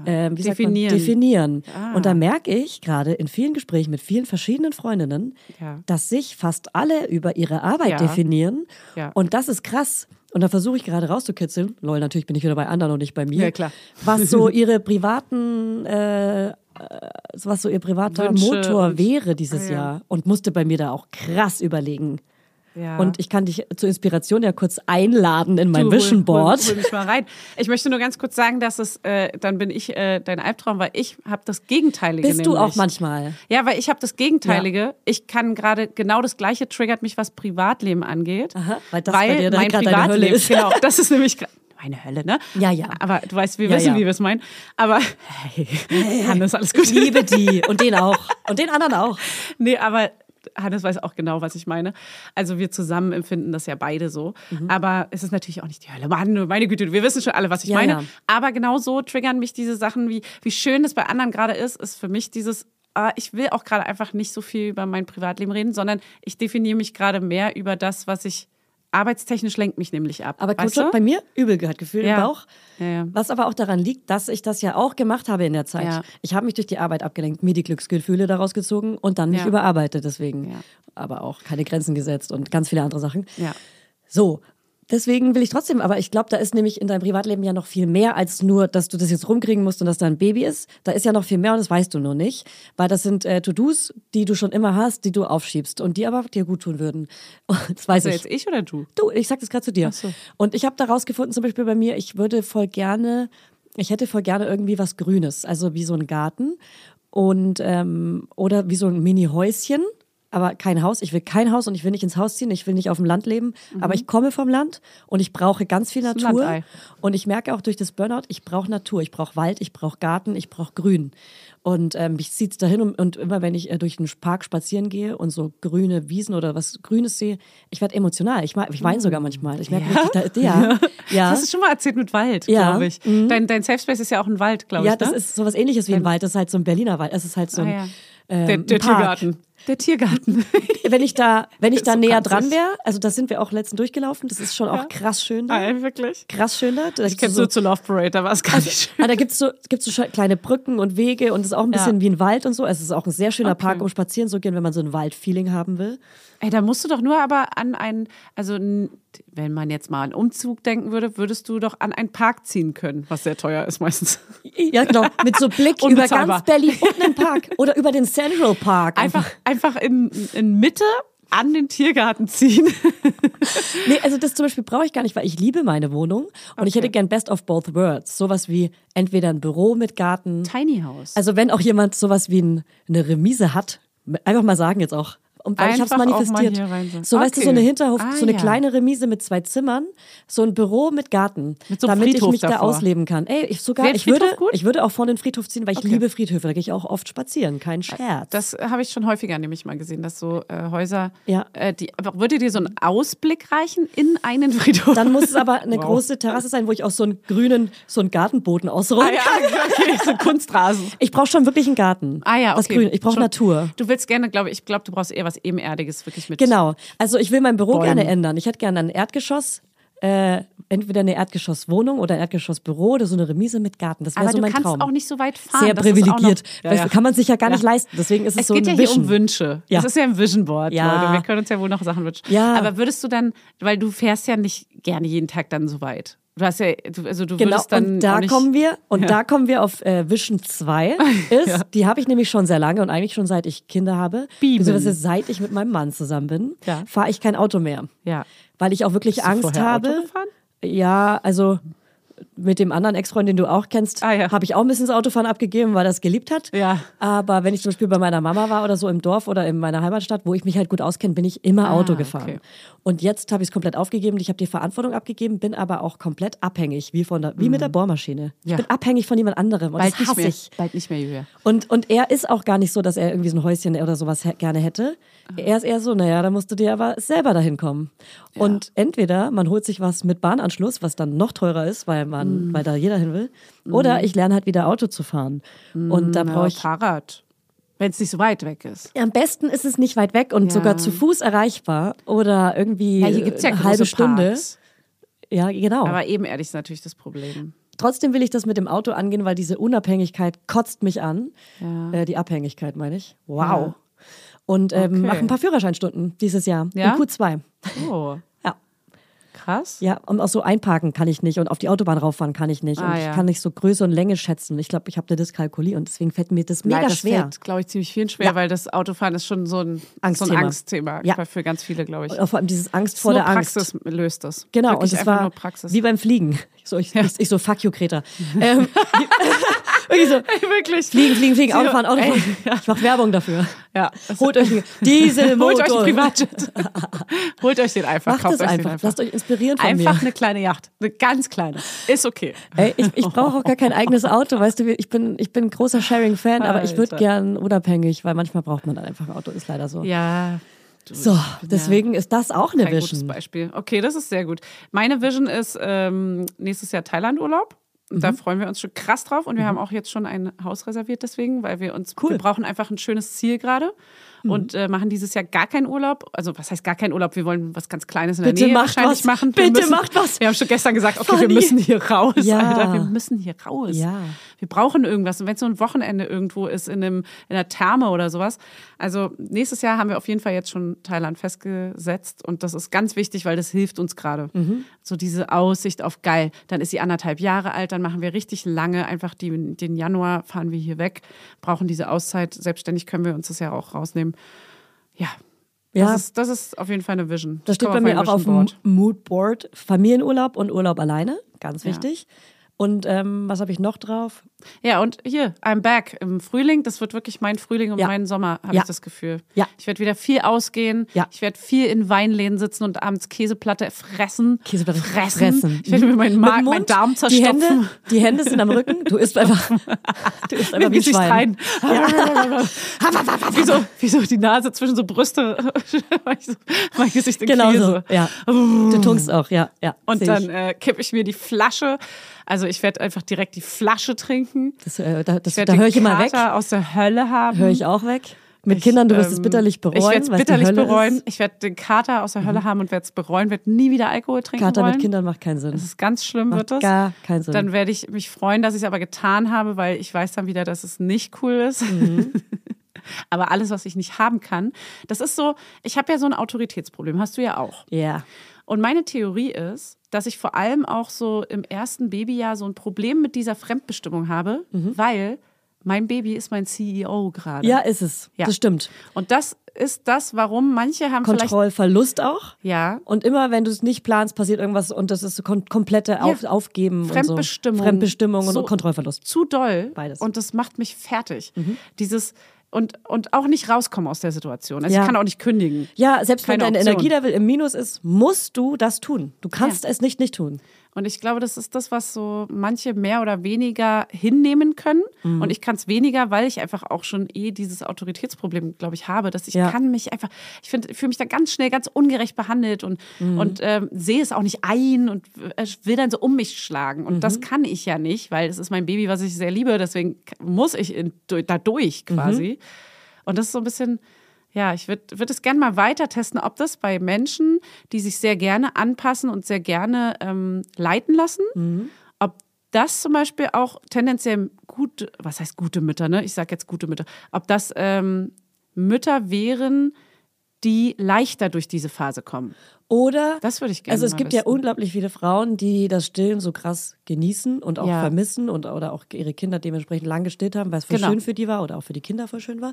Speaker 1: ähm, wie sagt man,
Speaker 2: Definieren.
Speaker 1: definieren.
Speaker 2: Ah.
Speaker 1: Und da merke ich gerade in vielen Gesprächen mit vielen verschiedenen Freundinnen,
Speaker 2: Ja.
Speaker 1: dass sich fast alle über ihre Arbeit
Speaker 2: Ja.
Speaker 1: definieren. Und das ist krass. Und da versuche ich gerade rauszukitzeln. Lol, natürlich bin ich wieder bei anderen und nicht bei mir.
Speaker 2: Ja, klar.
Speaker 1: Was so ihre privaten, äh, äh, was so ihr privater
Speaker 2: Wünsche
Speaker 1: Motor wäre dieses
Speaker 2: Ah, ja.
Speaker 1: Jahr. Und musste bei mir da auch krass überlegen.
Speaker 2: Ja.
Speaker 1: Und ich kann dich zur Inspiration ja kurz einladen in mein
Speaker 2: Du,
Speaker 1: Vision
Speaker 2: hol-
Speaker 1: Board.
Speaker 2: Hol, hol mich mal rein. Ich möchte nur ganz kurz sagen, dass es, äh, dann bin ich äh, dein Albtraum, weil ich habe das Gegenteilige.
Speaker 1: Bist du
Speaker 2: nämlich.
Speaker 1: auch manchmal?
Speaker 2: Ja, weil ich habe das Gegenteilige. Ich kann gerade genau das Gleiche triggert mich, was Privatleben angeht.
Speaker 1: Aha, weil das
Speaker 2: weil
Speaker 1: bei dir
Speaker 2: mein Privatleben,
Speaker 1: ist.
Speaker 2: genau, das ist nämlich meine Hölle, ne?
Speaker 1: Ja, ja.
Speaker 2: Aber du weißt, wir
Speaker 1: Ja,
Speaker 2: wissen,
Speaker 1: ja.
Speaker 2: wie wir es meinen. Aber hey, Hannes, alles gut.
Speaker 1: Ich liebe die und den auch. Und den anderen auch.
Speaker 2: Nee, aber Hannes weiß auch genau, was ich meine. Also wir zusammen empfinden das ja beide so.
Speaker 1: Mhm.
Speaker 2: Aber es ist natürlich auch nicht die Hölle. Mann, meine Güte, wir wissen schon alle, was ich
Speaker 1: Ja,
Speaker 2: meine.
Speaker 1: ja.
Speaker 2: Aber genau so triggern mich diese Sachen, wie, wie schön das bei anderen gerade ist, ist für mich dieses, ah, ich will auch gerade einfach nicht so viel über mein Privatleben reden, sondern ich definiere mich gerade mehr über das, was ich arbeitstechnisch lenkt mich nämlich ab.
Speaker 1: Aber kurz
Speaker 2: du?
Speaker 1: bei mir Übelgefühl
Speaker 2: Ja.
Speaker 1: im Bauch.
Speaker 2: Ja, ja.
Speaker 1: Was aber auch daran liegt, dass ich das ja auch gemacht habe in der Zeit. Ich habe mich durch die Arbeit abgelenkt, mir die Glücksgefühle daraus gezogen und dann mich überarbeitet deswegen.
Speaker 2: Ja.
Speaker 1: Aber auch keine Grenzen gesetzt und ganz viele andere Sachen.
Speaker 2: Ja.
Speaker 1: So. Deswegen will ich trotzdem, aber ich glaube, da ist nämlich in deinem Privatleben ja noch viel mehr als nur, dass du das jetzt rumkriegen musst und dass da ein Baby ist. Da ist ja noch viel mehr und das weißt du nur nicht. Weil das sind äh, To-Dos, die du schon immer hast, die du aufschiebst und die aber dir gut tun würden. Das weiß
Speaker 2: Also
Speaker 1: ich.
Speaker 2: jetzt ich oder du?
Speaker 1: Du, ich sag das gerade zu dir.
Speaker 2: so.
Speaker 1: Und ich habe da rausgefunden, zum Beispiel bei mir, ich würde voll gerne, ich hätte voll gerne irgendwie was Grünes, also wie so ein Garten und ähm, oder wie so ein Mini-Häuschen, aber kein Haus. Ich will kein Haus und ich will nicht ins Haus ziehen, ich will nicht auf dem Land leben, aber ich komme vom Land und ich brauche ganz viel
Speaker 2: Mhm.
Speaker 1: Natur. Und ich merke auch durch das Burnout, ich brauche Natur, ich brauche Wald, ich brauche Garten, ich brauche Grün. Und ähm, mich zieht's dahin und, und immer wenn ich äh, durch den Park spazieren gehe und so grüne Wiesen oder was Grünes sehe, ich werde emotional. Ich, ich weine sogar manchmal. Ich merke
Speaker 2: Ja?
Speaker 1: richtig, da, ja, ja.
Speaker 2: Das hast du schon mal erzählt mit Wald,
Speaker 1: Ja.
Speaker 2: glaube ich. Dein, dein Safe Space ist ja auch ein Wald, glaube
Speaker 1: ja,
Speaker 2: ich.
Speaker 1: das
Speaker 2: ne?
Speaker 1: ist sowas ähnliches wie ein Wald. Das ist halt so ein Berliner Wald. Es ist halt so ein,
Speaker 2: Ah, ja.
Speaker 1: ähm,
Speaker 2: der, der
Speaker 1: Park.
Speaker 2: Tiergarten. Der Tiergarten.
Speaker 1: Wenn ich da, wenn ich da
Speaker 2: So
Speaker 1: näher dran wäre, also da sind wir auch letztens durchgelaufen. Das ist schon auch
Speaker 2: Ja.
Speaker 1: krass schön da.
Speaker 2: Nein, wirklich.
Speaker 1: Krass schön da. da
Speaker 2: Ich kenn's nur zur Love Parade, da war es gar nicht schön.
Speaker 1: Ah, da gibt's so, gibt's so kleine Brücken und Wege und es ist auch ein bisschen
Speaker 2: Ja.
Speaker 1: wie ein Wald und so. Es ist auch ein sehr schöner
Speaker 2: Okay.
Speaker 1: Park, um spazieren zu gehen, wenn man so ein Waldfeeling haben will.
Speaker 2: Ey, da musst du doch nur aber an einen, also wenn man jetzt mal an Umzug denken würde, würdest du doch an einen Park ziehen können, was sehr teuer ist meistens.
Speaker 1: Ja, genau. Mit so Blick über ganz Berlin und einen Park. Oder über den Central Park.
Speaker 2: Einfach, einfach in, in Mitte an den Tiergarten ziehen.
Speaker 1: Nee, also das zum Beispiel brauche ich gar nicht, weil ich liebe meine Wohnung und ich
Speaker 2: Okay.
Speaker 1: hätte gern Best of Both Worlds. Sowas wie entweder ein Büro mit Garten.
Speaker 2: Tiny House.
Speaker 1: Also wenn auch jemand sowas wie ein, eine Remise hat, einfach mal sagen jetzt auch Und weil ich habe es manifestiert.
Speaker 2: hier rein so.
Speaker 1: So, weißt du, so
Speaker 2: Okay.
Speaker 1: eine Hinterhof,
Speaker 2: Ah,
Speaker 1: so eine
Speaker 2: ja.
Speaker 1: kleine Remise mit zwei Zimmern, so ein Büro mit Garten,
Speaker 2: Mit so
Speaker 1: damit
Speaker 2: Friedhof
Speaker 1: ich mich da
Speaker 2: davor.
Speaker 1: ausleben kann. Ey, ich sogar,
Speaker 2: Wäre
Speaker 1: ich würde,
Speaker 2: gut?
Speaker 1: ich würde auch vor den Friedhof ziehen, weil ich
Speaker 2: Okay.
Speaker 1: liebe Friedhöfe. Da gehe ich auch oft spazieren, kein Scherz.
Speaker 2: Das habe ich schon häufiger nämlich mal gesehen, dass so äh, Häuser,
Speaker 1: Ja.
Speaker 2: äh, die, aber würde dir so ein Ausblick reichen in einen Friedhof?
Speaker 1: Dann muss es aber eine
Speaker 2: Wow.
Speaker 1: große Terrasse sein, wo ich auch so einen grünen, so einen Gartenboden ausrollen
Speaker 2: Ah ja, okay, so Kunstrasen.
Speaker 1: Ich brauche schon wirklich einen Garten.
Speaker 2: Ah ja, okay.
Speaker 1: Das Grün. Ich brauche Natur.
Speaker 2: Du willst gerne, glaube ich, ich glaube, du brauchst eher was ebenerdiges, wirklich mit.
Speaker 1: Genau. Also ich will mein Büro
Speaker 2: Bäumen.
Speaker 1: gerne ändern. Ich hätte gerne ein Erdgeschoss, äh, entweder eine Erdgeschosswohnung oder ein Erdgeschossbüro oder so eine Remise mit Garten. Das wäre
Speaker 2: Aber
Speaker 1: so
Speaker 2: du
Speaker 1: mein
Speaker 2: kannst
Speaker 1: Traum.
Speaker 2: auch nicht so weit fahren.
Speaker 1: Sehr
Speaker 2: Das ist auch noch-
Speaker 1: privilegiert.
Speaker 2: Ja, ja.
Speaker 1: du, Kann man sich ja gar nicht
Speaker 2: Ja.
Speaker 1: leisten. Deswegen ist es,
Speaker 2: Es
Speaker 1: so
Speaker 2: geht ja
Speaker 1: ein
Speaker 2: hier
Speaker 1: Vision.
Speaker 2: um Wünsche.
Speaker 1: Ja.
Speaker 2: Das ist ja ein Vision Board,
Speaker 1: Ja.
Speaker 2: Leute. Wir können uns ja wohl noch Sachen wünschen.
Speaker 1: Ja.
Speaker 2: Aber würdest du dann, weil du fährst ja nicht gerne jeden Tag dann so weit. Du hast ja, also du
Speaker 1: Genau,
Speaker 2: würdest dann
Speaker 1: und da kommen wir, und
Speaker 2: Ja.
Speaker 1: da kommen wir auf äh, Vision 2. Ist, Die habe ich nämlich schon sehr lange und eigentlich schon seit ich Kinder habe.
Speaker 2: Bieben.
Speaker 1: Beziehungsweise seit ich mit meinem Mann zusammen bin,
Speaker 2: Ja.
Speaker 1: fahre ich kein Auto mehr.
Speaker 2: Ja.
Speaker 1: Weil ich auch wirklich
Speaker 2: Bist
Speaker 1: Angst habe.
Speaker 2: Auto gefahren?
Speaker 1: Ja, also mit dem anderen Ex-Freund, den du auch kennst,
Speaker 2: Ah, ja.
Speaker 1: habe ich auch ein bisschen das Autofahren abgegeben, weil er es geliebt hat.
Speaker 2: Ja.
Speaker 1: Aber wenn ich zum Beispiel bei meiner Mama war oder so im Dorf oder in meiner Heimatstadt, wo ich mich halt gut auskenne, bin ich immer
Speaker 2: Ah,
Speaker 1: Auto gefahren.
Speaker 2: okay.
Speaker 1: Und jetzt habe ich es komplett aufgegeben. Ich habe die Verantwortung abgegeben, bin aber auch komplett abhängig, wie, von der, wie mit der Bohrmaschine. Ich
Speaker 2: Mhm. Ja.
Speaker 1: bin abhängig von jemand anderem und
Speaker 2: Bald
Speaker 1: das hasse ich.
Speaker 2: Bald nicht mehr, Julia.
Speaker 1: Und, und er ist auch gar nicht so, dass er irgendwie so ein Häuschen oder sowas gerne hätte. Er ist eher so, naja, da musst du dir aber selber dahin kommen. Und entweder man holt sich was mit Bahnanschluss, was dann noch teurer ist, weil man, weil da jeder hin will, oder ich lerne halt wieder Auto zu fahren. Und da brauche ich.
Speaker 2: Fahrrad. Wenn es nicht so weit weg ist.
Speaker 1: Am besten ist es nicht weit weg und
Speaker 2: Ja.
Speaker 1: sogar zu Fuß erreichbar oder irgendwie
Speaker 2: Ja, hier gibt es ja
Speaker 1: eine halbe Stunde.
Speaker 2: Parks.
Speaker 1: Ja, genau.
Speaker 2: Aber ebenerdig ist natürlich das Problem.
Speaker 1: Trotzdem will ich das mit dem Auto angehen, weil diese Unabhängigkeit kotzt mich an.
Speaker 2: Ja.
Speaker 1: Äh, die Abhängigkeit, meine ich. Wow. Und ähm,
Speaker 2: Okay.
Speaker 1: mache ein paar Führerscheinstunden dieses Jahr.
Speaker 2: Ja?
Speaker 1: In Q2.
Speaker 2: Oh. Krass.
Speaker 1: Ja, und auch so einparken kann ich nicht und auf die Autobahn rauffahren kann ich nicht.
Speaker 2: Ah,
Speaker 1: und ich
Speaker 2: ja.
Speaker 1: kann nicht so Größe und Länge schätzen. Ich glaube, ich habe eine Dyskalkulie und deswegen fällt mir das mega
Speaker 2: Nein, das
Speaker 1: schwer.
Speaker 2: fällt, glaube ich, ziemlich vielen schwer,
Speaker 1: Ja.
Speaker 2: weil das Autofahren ist schon so ein So
Speaker 1: Angstthema.
Speaker 2: ein Angstthema
Speaker 1: Ja.
Speaker 2: für ganz viele, glaube ich.
Speaker 1: Und Vor allem dieses Angst vor der Angst.
Speaker 2: Praxis löst das.
Speaker 1: Genau,
Speaker 2: Wirklich
Speaker 1: und es war
Speaker 2: Praxis.
Speaker 1: wie beim Fliegen. So, ich, ich, ich so, fuck you, Greta. ähm, wirklich so,
Speaker 2: Wirklich.
Speaker 1: fliegen, fliegen, fliegen, Autofahren, Autofahren.
Speaker 2: Ja.
Speaker 1: Ich mache Werbung dafür.
Speaker 2: Ja.
Speaker 1: Holt euch Dieselmotor.
Speaker 2: Holt euch einen Privatjet. Holt euch den einfach.
Speaker 1: Macht es einfach.
Speaker 2: einfach.
Speaker 1: Lasst euch inspirieren von
Speaker 2: Einfach
Speaker 1: mir.
Speaker 2: eine kleine Yacht. Eine ganz kleine. Ist okay.
Speaker 1: Ey, ich ich brauche auch gar kein eigenes Auto, weißt du, ich bin, ich bin großer Sharing-Fan, aber ich würde gern unabhängig, weil manchmal braucht man dann einfach ein Auto, ist leider so.
Speaker 2: Ja. Du,
Speaker 1: So, deswegen ist das auch eine
Speaker 2: Kein gutes
Speaker 1: Vision.
Speaker 2: Beispiel. Okay, das ist sehr gut. Meine Vision ist ähm, nächstes Jahr Thailand-Urlaub. Da
Speaker 1: Mhm.
Speaker 2: freuen wir uns schon krass drauf und wir haben auch jetzt schon ein Haus reserviert deswegen, weil wir uns,
Speaker 1: Cool. Mhm.
Speaker 2: wir brauchen einfach ein schönes Ziel gerade und äh, machen dieses Jahr gar keinen Urlaub. Also was heißt gar keinen Urlaub? Wir wollen was ganz Kleines in
Speaker 1: Bitte
Speaker 2: der Nähe
Speaker 1: macht
Speaker 2: wahrscheinlich
Speaker 1: was.
Speaker 2: machen. Wir
Speaker 1: Bitte
Speaker 2: müssen,
Speaker 1: macht was.
Speaker 2: Wir haben schon gestern gesagt, okay,
Speaker 1: Funny.
Speaker 2: wir müssen hier raus.
Speaker 1: Ja.
Speaker 2: Alter, wir müssen hier raus.
Speaker 1: Ja.
Speaker 2: Wir brauchen irgendwas. Und wenn es so ein Wochenende irgendwo ist, in, einem, in einer Therme oder sowas. Also nächstes Jahr haben wir auf jeden Fall jetzt schon Thailand festgesetzt. Und das ist ganz wichtig, weil das hilft uns gerade.
Speaker 1: Mhm.
Speaker 2: So diese Aussicht auf geil. Dann ist sie anderthalb Jahre alt, dann machen wir richtig lange. Einfach die, den Januar fahren wir hier weg, brauchen diese Auszeit. Selbstständig können wir uns das ja auch rausnehmen. Ja.
Speaker 1: Ja.
Speaker 2: Das, ist, das ist auf jeden Fall eine Vision.
Speaker 1: Das steht bei mir auch auf dem. Moodboard. Familienurlaub und Urlaub alleine, ganz
Speaker 2: Ja.
Speaker 1: wichtig. Und ähm, was habe ich noch drauf?
Speaker 2: Ja, und hier, I'm back im Frühling. Das wird wirklich mein Frühling und
Speaker 1: Ja.
Speaker 2: mein Sommer, habe
Speaker 1: Ja.
Speaker 2: ich das Gefühl.
Speaker 1: Ja.
Speaker 2: Ich werde wieder viel ausgehen.
Speaker 1: Ja.
Speaker 2: Ich werde viel in Weinläden sitzen und abends Käseplatte fressen.
Speaker 1: Käseplatte
Speaker 2: fressen.
Speaker 1: fressen.
Speaker 2: Ich werde mir meinen,
Speaker 1: Mit
Speaker 2: Magen, meinen Darm
Speaker 1: Die
Speaker 2: zerstopfen.
Speaker 1: Hände, die Hände sind am Rücken. Du isst einfach, du isst einfach wie ein Schwein.
Speaker 2: rein. wie, so, wie so die Nase zwischen so Brüste. mein Gesicht in
Speaker 1: Genau
Speaker 2: Käse.
Speaker 1: so, ja. Du tunkst auch, ja, ja.
Speaker 2: Und dann äh, kippe ich mir die Flasche. Also ich werde einfach direkt die Flasche trinken.
Speaker 1: Das, äh, da das,
Speaker 2: Ich werde
Speaker 1: da höre
Speaker 2: den
Speaker 1: ich immer weg.
Speaker 2: Kater aus der Hölle haben.
Speaker 1: Höre ich auch weg. Mit
Speaker 2: Ich,
Speaker 1: Kindern, du wirst es
Speaker 2: ähm,
Speaker 1: bitterlich bereuen.
Speaker 2: Ich werde es bitterlich bereuen.
Speaker 1: Ist. Mhm.
Speaker 2: Ich werde den Kater aus der Hölle haben und werde es bereuen, werde nie wieder Alkohol trinken
Speaker 1: Kater
Speaker 2: wollen.
Speaker 1: mit Kindern macht keinen Sinn.
Speaker 2: Das ist ganz schlimm,
Speaker 1: Macht
Speaker 2: wird das.
Speaker 1: gar keinen Sinn.
Speaker 2: Dann werde ich mich freuen, dass ich es aber getan habe, weil ich weiß dann wieder, dass es nicht cool ist.
Speaker 1: Mhm.
Speaker 2: aber alles, was ich nicht haben kann, das ist so, ich habe ja so ein Autoritätsproblem, hast du ja auch.
Speaker 1: Ja.
Speaker 2: Und meine Theorie ist, dass ich vor allem auch so im ersten Babyjahr so ein Problem mit dieser Fremdbestimmung habe, weil mein Baby ist mein CEO gerade.
Speaker 1: Ja, ist es.
Speaker 2: Ja.
Speaker 1: Das stimmt.
Speaker 2: Und das ist das, warum manche haben
Speaker 1: Kontrollverlust auch.
Speaker 2: ja
Speaker 1: Und immer, wenn du es nicht planst, passiert irgendwas und das ist so kon komplette Auf Aufgeben.
Speaker 2: Fremdbestimmung.
Speaker 1: Und so. Fremdbestimmung
Speaker 2: So-
Speaker 1: und Kontrollverlust.
Speaker 2: zu doll
Speaker 1: Beides.
Speaker 2: und das macht mich fertig. Dieses
Speaker 4: und, und auch nicht rauskommen aus der Situation. Also
Speaker 1: Ja.
Speaker 4: ich kann auch nicht kündigen.
Speaker 1: Ja, selbst wenn
Speaker 4: Keine
Speaker 1: dein
Speaker 4: Option.
Speaker 1: Energielevel im Minus ist, musst du das tun. Du kannst
Speaker 4: Ja.
Speaker 1: es nicht nicht tun.
Speaker 4: Und ich glaube, das ist das, was so manche mehr oder weniger hinnehmen können.
Speaker 1: Mhm.
Speaker 4: Und ich kann es weniger, weil ich einfach auch schon eh dieses Autoritätsproblem, glaube ich, habe, dass ich
Speaker 1: Ja.
Speaker 4: kann mich einfach, ich finde, fühle mich da ganz schnell ganz ungerecht behandelt und,
Speaker 1: Mhm.
Speaker 4: und ähm, sehe es auch nicht ein und äh, will dann so um mich schlagen. Und
Speaker 1: Mhm.
Speaker 4: das kann ich ja nicht, weil es ist mein Baby, was ich sehr liebe. Deswegen muss ich in, da durch quasi. Und das ist so ein bisschen, ja, ich würde würd es gerne mal weiter testen, ob das bei Menschen, die sich sehr gerne anpassen und sehr gerne ähm, leiten lassen, ob das zum Beispiel auch tendenziell gut, was heißt gute Mütter, ne? Ich sage jetzt gute Mütter, ob das ähm, Mütter wären, die leichter durch diese Phase kommen.
Speaker 1: Oder
Speaker 4: Das würde ich gerne
Speaker 1: Also es gibt ja
Speaker 4: wissen.
Speaker 1: unglaublich viele Frauen, die das Stillen so krass genießen und auch
Speaker 4: Ja.
Speaker 1: vermissen und oder auch ihre Kinder dementsprechend lang gestillt haben, weil es voll
Speaker 4: Genau.
Speaker 1: schön für die war oder auch für die Kinder voll schön war.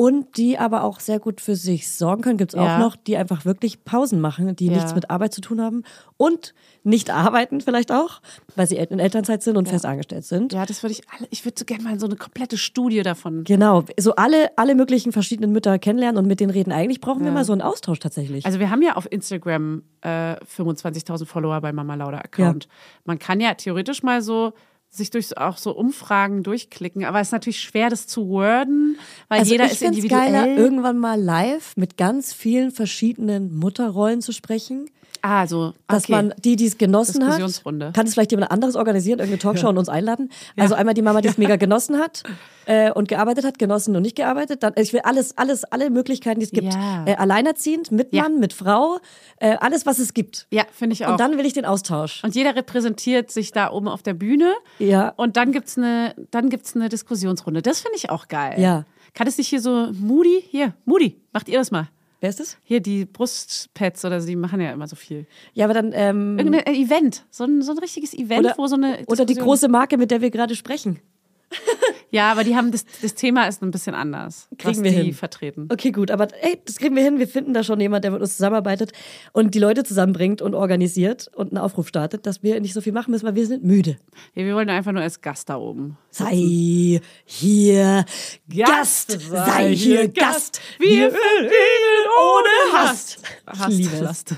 Speaker 1: Und die aber auch sehr gut für sich sorgen können, gibt es
Speaker 4: Ja.
Speaker 1: auch noch, die einfach wirklich Pausen machen, die
Speaker 4: Ja.
Speaker 1: nichts mit Arbeit zu tun haben und nicht arbeiten vielleicht auch, weil sie in Elternzeit sind und fest angestellt sind.
Speaker 4: Ja, das würde ich alle, ich würde so gerne mal so eine komplette Studie davon.
Speaker 1: Genau, so alle, alle möglichen verschiedenen Mütter kennenlernen und mit denen reden. Eigentlich brauchen wir mal so einen Austausch tatsächlich.
Speaker 4: Also wir haben ja auf Instagram äh, 25.000 Follower bei Mama Lauda Account. Man kann ja theoretisch mal so sich durch auch so Umfragen durchklicken, aber es ist natürlich schwer, das zu worden, weil
Speaker 1: Also
Speaker 4: jeder
Speaker 1: ich
Speaker 4: ist individuell.
Speaker 1: geiler, irgendwann mal live mit ganz vielen verschiedenen Mutterrollen zu sprechen.
Speaker 4: Ah, so,
Speaker 1: Dass
Speaker 4: okay.
Speaker 1: man die, die es genossen hat, kann es vielleicht jemand anderes organisieren, irgendeine Talkshow und uns einladen. Also einmal die Mama, die es mega genossen hat äh, und gearbeitet hat, genossen und nicht gearbeitet. Dann, ich will alles, alles, alle Möglichkeiten, die es gibt.
Speaker 4: Ja.
Speaker 1: Äh, alleinerziehend, mit
Speaker 4: Ja.
Speaker 1: Mann, mit Frau, äh, alles, was es gibt.
Speaker 4: ja, finde ich auch.
Speaker 1: Und dann will ich den Austausch.
Speaker 4: und jeder repräsentiert sich da oben auf der Bühne.
Speaker 1: Ja.
Speaker 4: Und dann gibt's eine, dann gibt's eine Diskussionsrunde. Das finde ich auch geil.
Speaker 1: Ja.
Speaker 4: Kann es nicht hier so Moody? Hier, Moody, macht ihr das mal.
Speaker 1: Wer ist das?
Speaker 4: Hier die Brustpads oder so, die machen ja immer so viel.
Speaker 1: Ja, aber dann ähm,
Speaker 4: Irgendein Event, so ein, so ein richtiges Event,
Speaker 1: oder,
Speaker 4: wo so eine
Speaker 1: oder die
Speaker 4: Diskussion-
Speaker 1: große Marke, mit der wir gerade sprechen.
Speaker 4: Ja, aber die haben das, das Thema ist ein bisschen anders,
Speaker 1: Kriegen
Speaker 4: was
Speaker 1: wir
Speaker 4: die
Speaker 1: hin.
Speaker 4: vertreten.
Speaker 1: Okay, gut, aber ey, das kriegen wir hin. Wir finden da schon jemand, der mit uns zusammenarbeitet und die Leute zusammenbringt und organisiert und einen Aufruf startet, dass wir nicht so viel machen müssen, weil wir sind müde.
Speaker 4: Ja, wir wollen einfach nur als Gast da oben.
Speaker 1: Sei hier Gast, sei hier Gast.
Speaker 4: Wir verdienen ohne Hass.
Speaker 1: Ich liebe es.
Speaker 4: Last.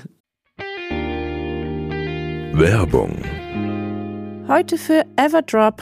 Speaker 3: Werbung.
Speaker 2: Heute für Everdrop.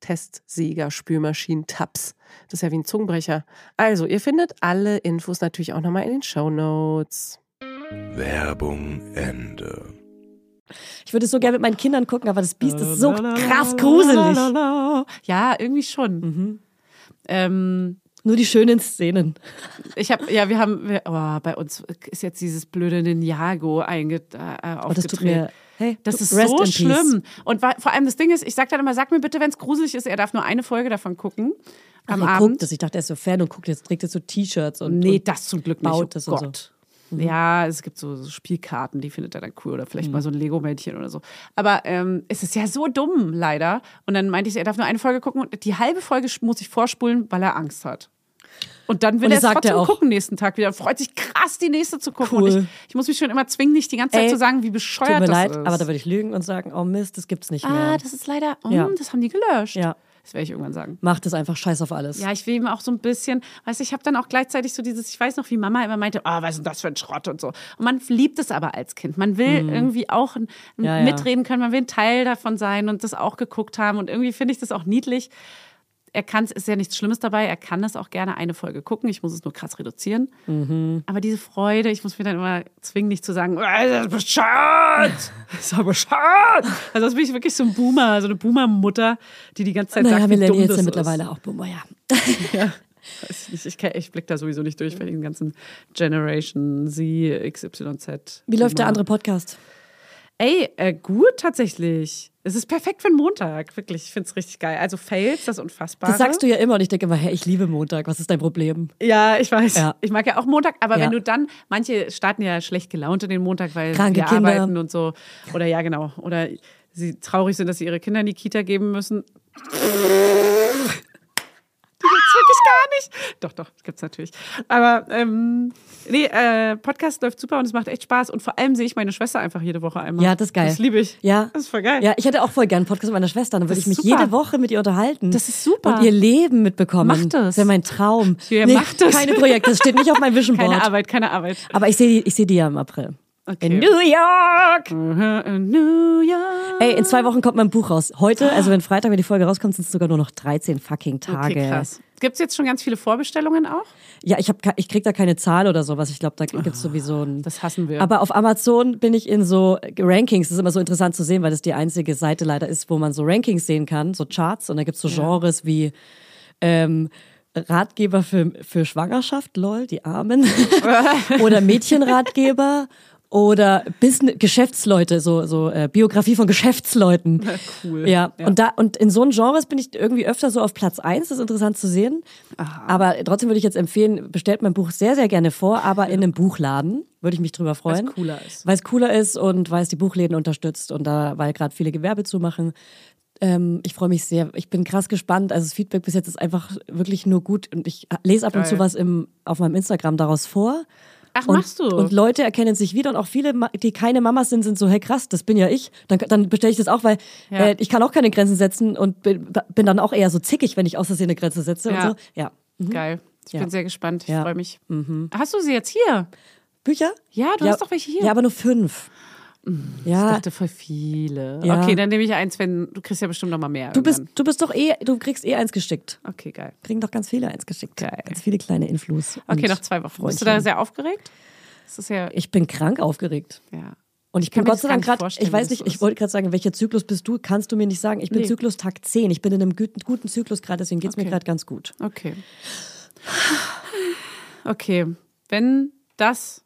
Speaker 5: Testsieger Spülmaschinen Tabs. Das ist ja wie ein Zungenbrecher. Also, ihr findet alle Infos natürlich auch nochmal in den Show Notes.
Speaker 3: Werbung Ende.
Speaker 1: Ich würde es so gerne mit meinen Kindern gucken, aber das Biest ist so krass gruselig.
Speaker 2: Ja, irgendwie schon. Ähm,
Speaker 1: Nur die schönen Szenen.
Speaker 2: ich habe, ja, wir haben, wir, oh, bei uns ist jetzt dieses blöde Ninjago einge, äh,
Speaker 1: Oh, das tut mir. Hey,
Speaker 2: Das ist so schlimm. Und vor allem das Ding ist, ich sag dann immer, sag mir bitte, wenn es gruselig ist, er darf nur eine Folge davon gucken. Am
Speaker 1: Ach,
Speaker 2: Abend.
Speaker 1: guckt es. Ich dachte, er ist so Fan und guckt jetzt, trägt jetzt so T-Shirts und.
Speaker 2: Nee,
Speaker 1: und
Speaker 2: das zum Glück nicht.
Speaker 1: baut
Speaker 2: oh
Speaker 1: das und so.
Speaker 2: Gott. Ja, es gibt so, so Spielkarten, die findet er dann cool. Oder vielleicht mal so ein Lego-Männchen oder so. Aber ähm, es ist ja so dumm, leider. Und dann meinte ich, er darf nur eine Folge gucken und die halbe Folge muss ich vorspulen, weil er Angst hat. Und dann will
Speaker 1: Und
Speaker 2: er
Speaker 1: das
Speaker 2: es
Speaker 1: sagt er
Speaker 2: trotzdem
Speaker 1: auch.
Speaker 2: gucken nächsten Tag wieder. Freut sich krass, die nächste zu gucken.
Speaker 1: Cool.
Speaker 2: Und ich, ich muss mich schon immer zwingen, nicht die ganze Zeit
Speaker 1: Ey,
Speaker 2: zu sagen, wie
Speaker 1: Tut
Speaker 2: bescheuert
Speaker 1: mir
Speaker 2: das
Speaker 1: leid,
Speaker 2: ist.
Speaker 1: aber da würde ich lügen und sagen, oh Mist, das gibt's nicht mehr.
Speaker 2: ah, das ist leider, oh,
Speaker 1: Ja.
Speaker 2: das haben die gelöscht.
Speaker 1: Ja.
Speaker 2: Das werde ich irgendwann sagen.
Speaker 1: Macht es einfach scheiß auf alles.
Speaker 2: Ja, ich will ihm auch so ein bisschen, weißt du, ich habe dann auch gleichzeitig so dieses, ich weiß noch, wie Mama immer meinte, oh, was ist denn das für ein Schrott und so. Und man liebt es aber als Kind. Man will irgendwie auch ein, ein
Speaker 1: Mhm. Ja.
Speaker 2: mitreden können, man will ein Teil davon sein und das auch geguckt haben. Und irgendwie finde ich das auch niedlich. Er kann es, ist ja nichts Schlimmes dabei, er kann das auch gerne eine Folge gucken. Ich muss es nur krass reduzieren.
Speaker 1: Mhm.
Speaker 2: Aber diese Freude, ich muss mir dann immer zwingen, nicht zu sagen, oh, das ist bescheuert! Das ist aber bescheuert! Also, das bin ich wirklich so ein Boomer, so eine Boomer-Mutter, die die ganze Zeit
Speaker 1: naja,
Speaker 2: sagt, wie dumm das ist.
Speaker 1: mittlerweile auch Boomer, ja.
Speaker 2: Ja. Ich, kenn- ich blick da sowieso nicht durch bei den ganzen Generation Z, XYZ.
Speaker 1: Wie läuft der andere Podcast?
Speaker 2: Ey, äh, gut tatsächlich. Es ist perfekt für einen Montag, wirklich. Ich finde es richtig geil. Also Fails, das Unfassbare.
Speaker 1: Das sagst du ja immer und ich denke immer, hey, ich liebe Montag, was ist dein Problem?
Speaker 2: Ja, ich weiß.
Speaker 1: Ja.
Speaker 2: Ich mag ja auch Montag, aber
Speaker 1: Ja.
Speaker 2: wenn du dann, manche starten ja schlecht gelaunt in den Montag, weil
Speaker 1: Kranke
Speaker 2: wir
Speaker 1: Kinder.
Speaker 2: arbeiten und so. Oder ja, genau. Oder sie traurig sind, dass sie ihre Kinder in die Kita geben müssen. Wirklich gar nicht. Doch, doch, gibt's natürlich. Aber ähm, nee, äh, Podcast läuft super und es macht echt Spaß. Und vor allem sehe ich meine Schwester einfach jede Woche einmal.
Speaker 1: Ja, das ist geil.
Speaker 2: Das liebe ich.
Speaker 1: Ja.
Speaker 2: Das ist voll geil.
Speaker 1: Ja, ich hätte auch voll gern einen Podcast mit meiner Schwester. Dann würde
Speaker 2: Das
Speaker 1: ich mich
Speaker 2: super.
Speaker 1: jede Woche mit ihr unterhalten.
Speaker 2: Das ist super.
Speaker 1: Und ihr Leben mitbekommen.
Speaker 2: Mach das.
Speaker 1: Das wäre mein Traum.
Speaker 2: Ja, mach das.
Speaker 1: Keine Projekte, das steht nicht auf meinem Vision Board.
Speaker 2: Keine Arbeit, keine Arbeit.
Speaker 1: Aber ich sehe ich sehe die ja im April.
Speaker 2: Okay.
Speaker 1: In New York!
Speaker 2: In New York.
Speaker 1: Ey, in zwei Wochen kommt mein Buch raus. Heute, also wenn Freitag, wenn die Folge rauskommt, sind es sogar nur noch 13 fucking Tage.
Speaker 2: Okay, krass. Gibt es jetzt schon ganz viele Vorbestellungen auch?
Speaker 1: Ja, ich, hab, ich krieg da keine Zahl oder sowas. Ich glaube, da gibt's sowieso ein.
Speaker 2: Das hassen wir.
Speaker 1: Aber auf Amazon bin ich in so Rankings. Das ist immer so interessant zu sehen, weil das die einzige Seite leider ist, wo man so Rankings sehen kann, so Charts. Und da gibt's so Genres wie ähm, Ratgeber für, für Schwangerschaft, lol, die Armen. oder Mädchenratgeber. Oder Business, Geschäftsleute, so, so äh, Biografie von Geschäftsleuten.
Speaker 2: Cool.
Speaker 1: Ja, und da und in so einem Genres bin ich irgendwie öfter so auf Platz eins. das ist interessant zu sehen. Aber trotzdem würde ich jetzt empfehlen, bestellt mein Buch sehr, sehr gerne vor, aber in einem Buchladen. Würde ich mich drüber freuen.
Speaker 2: Weil's cooler ist.
Speaker 1: Weil es cooler ist und weil es die Buchläden unterstützt und da, weil gerade viele Gewerbe zumachen. Ähm, ich freue mich sehr. Ich bin krass gespannt. Also das Feedback bis jetzt ist einfach wirklich nur gut und ich lese ab und
Speaker 2: Geil.
Speaker 1: zu was im, auf meinem Instagram daraus vor.
Speaker 2: Ach,
Speaker 1: Und,
Speaker 2: machst du?
Speaker 1: und Leute erkennen sich wieder und auch viele, die keine Mamas sind, sind so, hey krass, das bin ja ich. Dann, dann bestelle ich das auch, weil
Speaker 2: Ja.
Speaker 1: äh, ich kann auch keine Grenzen setzen und bin, bin dann auch eher so zickig, wenn ich aus Versehen eine Grenze setze
Speaker 2: Ja.
Speaker 1: und so. Ja.
Speaker 2: Geil. Ich
Speaker 1: Ja.
Speaker 2: bin sehr gespannt. Ich.
Speaker 1: Mhm.
Speaker 2: freue mich. Hast du sie jetzt hier?
Speaker 1: Bücher?
Speaker 2: Ja, du hast doch welche hier.
Speaker 1: Ja, aber nur fünf.
Speaker 2: Ich
Speaker 1: Ja,
Speaker 2: dachte voll viele.
Speaker 1: Ja.
Speaker 2: Okay, dann nehme ich eins, wenn du kriegst ja bestimmt noch mal mehr.
Speaker 1: du bist, du bist doch eh, du kriegst eh eins geschickt.
Speaker 2: Okay, geil.
Speaker 1: Kriegen doch ganz viele eins geschickt.
Speaker 2: Geil.
Speaker 1: Ganz viele kleine Influs.
Speaker 2: Okay, noch zwei Wochen. Bist du da sehr aufgeregt? Das ist ja,
Speaker 1: Ich bin krank aufgeregt.
Speaker 2: ja.
Speaker 1: Und ich
Speaker 2: kann
Speaker 1: bin
Speaker 2: mir
Speaker 1: Gott sei Dank gerade, ich weiß nicht, ich wollte gerade sagen, welcher Zyklus bist du? Kannst du mir nicht sagen. Ich bin
Speaker 2: Nee.
Speaker 1: Zyklus Tag 10. Ich bin in einem guten, Zyklus gerade, deswegen geht's mir
Speaker 2: Okay.
Speaker 1: gerade ganz gut.
Speaker 2: Okay. Okay, wenn das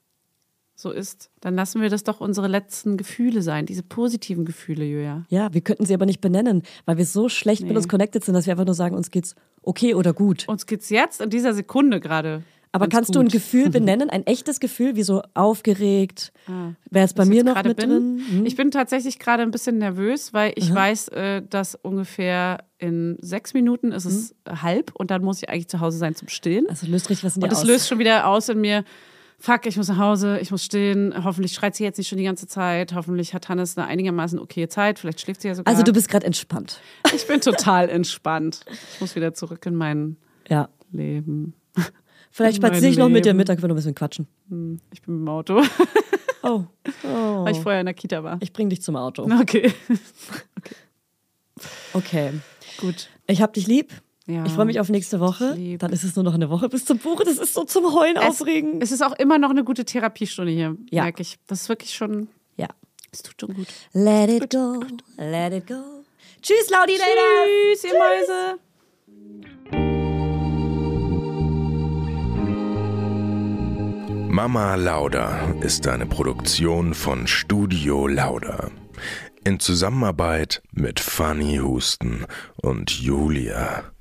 Speaker 2: so ist, dann lassen wir das doch unsere letzten Gefühle sein, diese positiven Gefühle, Julia.
Speaker 1: Ja, wir könnten sie aber nicht benennen, weil wir so schlecht mit
Speaker 2: Nee.
Speaker 1: uns connected sind, dass wir einfach nur sagen, uns geht's okay oder gut.
Speaker 2: Uns geht's jetzt in dieser Sekunde gerade.
Speaker 1: Aber kannst du ein
Speaker 2: gut.
Speaker 1: Gefühl benennen, ein echtes Gefühl, wie so aufgeregt? Wäre es bei mir noch
Speaker 2: gerade
Speaker 1: mit
Speaker 2: bin.
Speaker 1: drin? Hm?
Speaker 2: Ich bin tatsächlich gerade ein bisschen nervös, weil ich weiß, äh, dass ungefähr in sechs Minuten ist es halb und dann muss ich eigentlich zu Hause sein zum Stillen.
Speaker 1: Also löst richtig was in dir
Speaker 2: Und das
Speaker 1: aus.
Speaker 2: löst schon wieder aus in mir. Fuck, ich muss nach Hause, ich muss stillen. Hoffentlich schreit sie jetzt nicht schon die ganze Zeit. Hoffentlich hat Hannes eine einigermaßen okay Zeit. Vielleicht schläft sie ja sogar.
Speaker 1: also du bist gerade entspannt.
Speaker 2: ich bin total entspannt. Ich muss wieder zurück in mein
Speaker 1: Ja.
Speaker 2: Leben.
Speaker 1: Vielleicht spaziere ich noch mit dir
Speaker 2: Leben.
Speaker 1: Mittag, wenn wir noch ein bisschen quatschen.
Speaker 2: Ich bin im Auto,
Speaker 1: Oh, oh.
Speaker 2: weil ich vorher in der Kita war.
Speaker 1: ich bring dich zum Auto.
Speaker 2: Okay.
Speaker 1: Okay.
Speaker 2: Gut.
Speaker 1: Ich hab dich lieb.
Speaker 2: Ja,
Speaker 1: ich freue mich auf nächste Woche.
Speaker 2: lieb.
Speaker 1: Dann ist es nur noch eine Woche bis zum Buch. Das ist so zum Heulen
Speaker 2: Es,
Speaker 1: aufregend.
Speaker 2: es ist auch immer noch eine gute Therapiestunde hier,
Speaker 1: Ja.
Speaker 2: merke ich. Das ist wirklich schon,
Speaker 1: ja.
Speaker 2: es tut schon gut.
Speaker 1: Let it go, let it go. Tschüss, Laudi.
Speaker 2: Tschüss, ihr Mäuse.
Speaker 3: Mama Lauda ist eine Produktion von Studio Lauda. In Zusammenarbeit mit Fanny Husten und Julia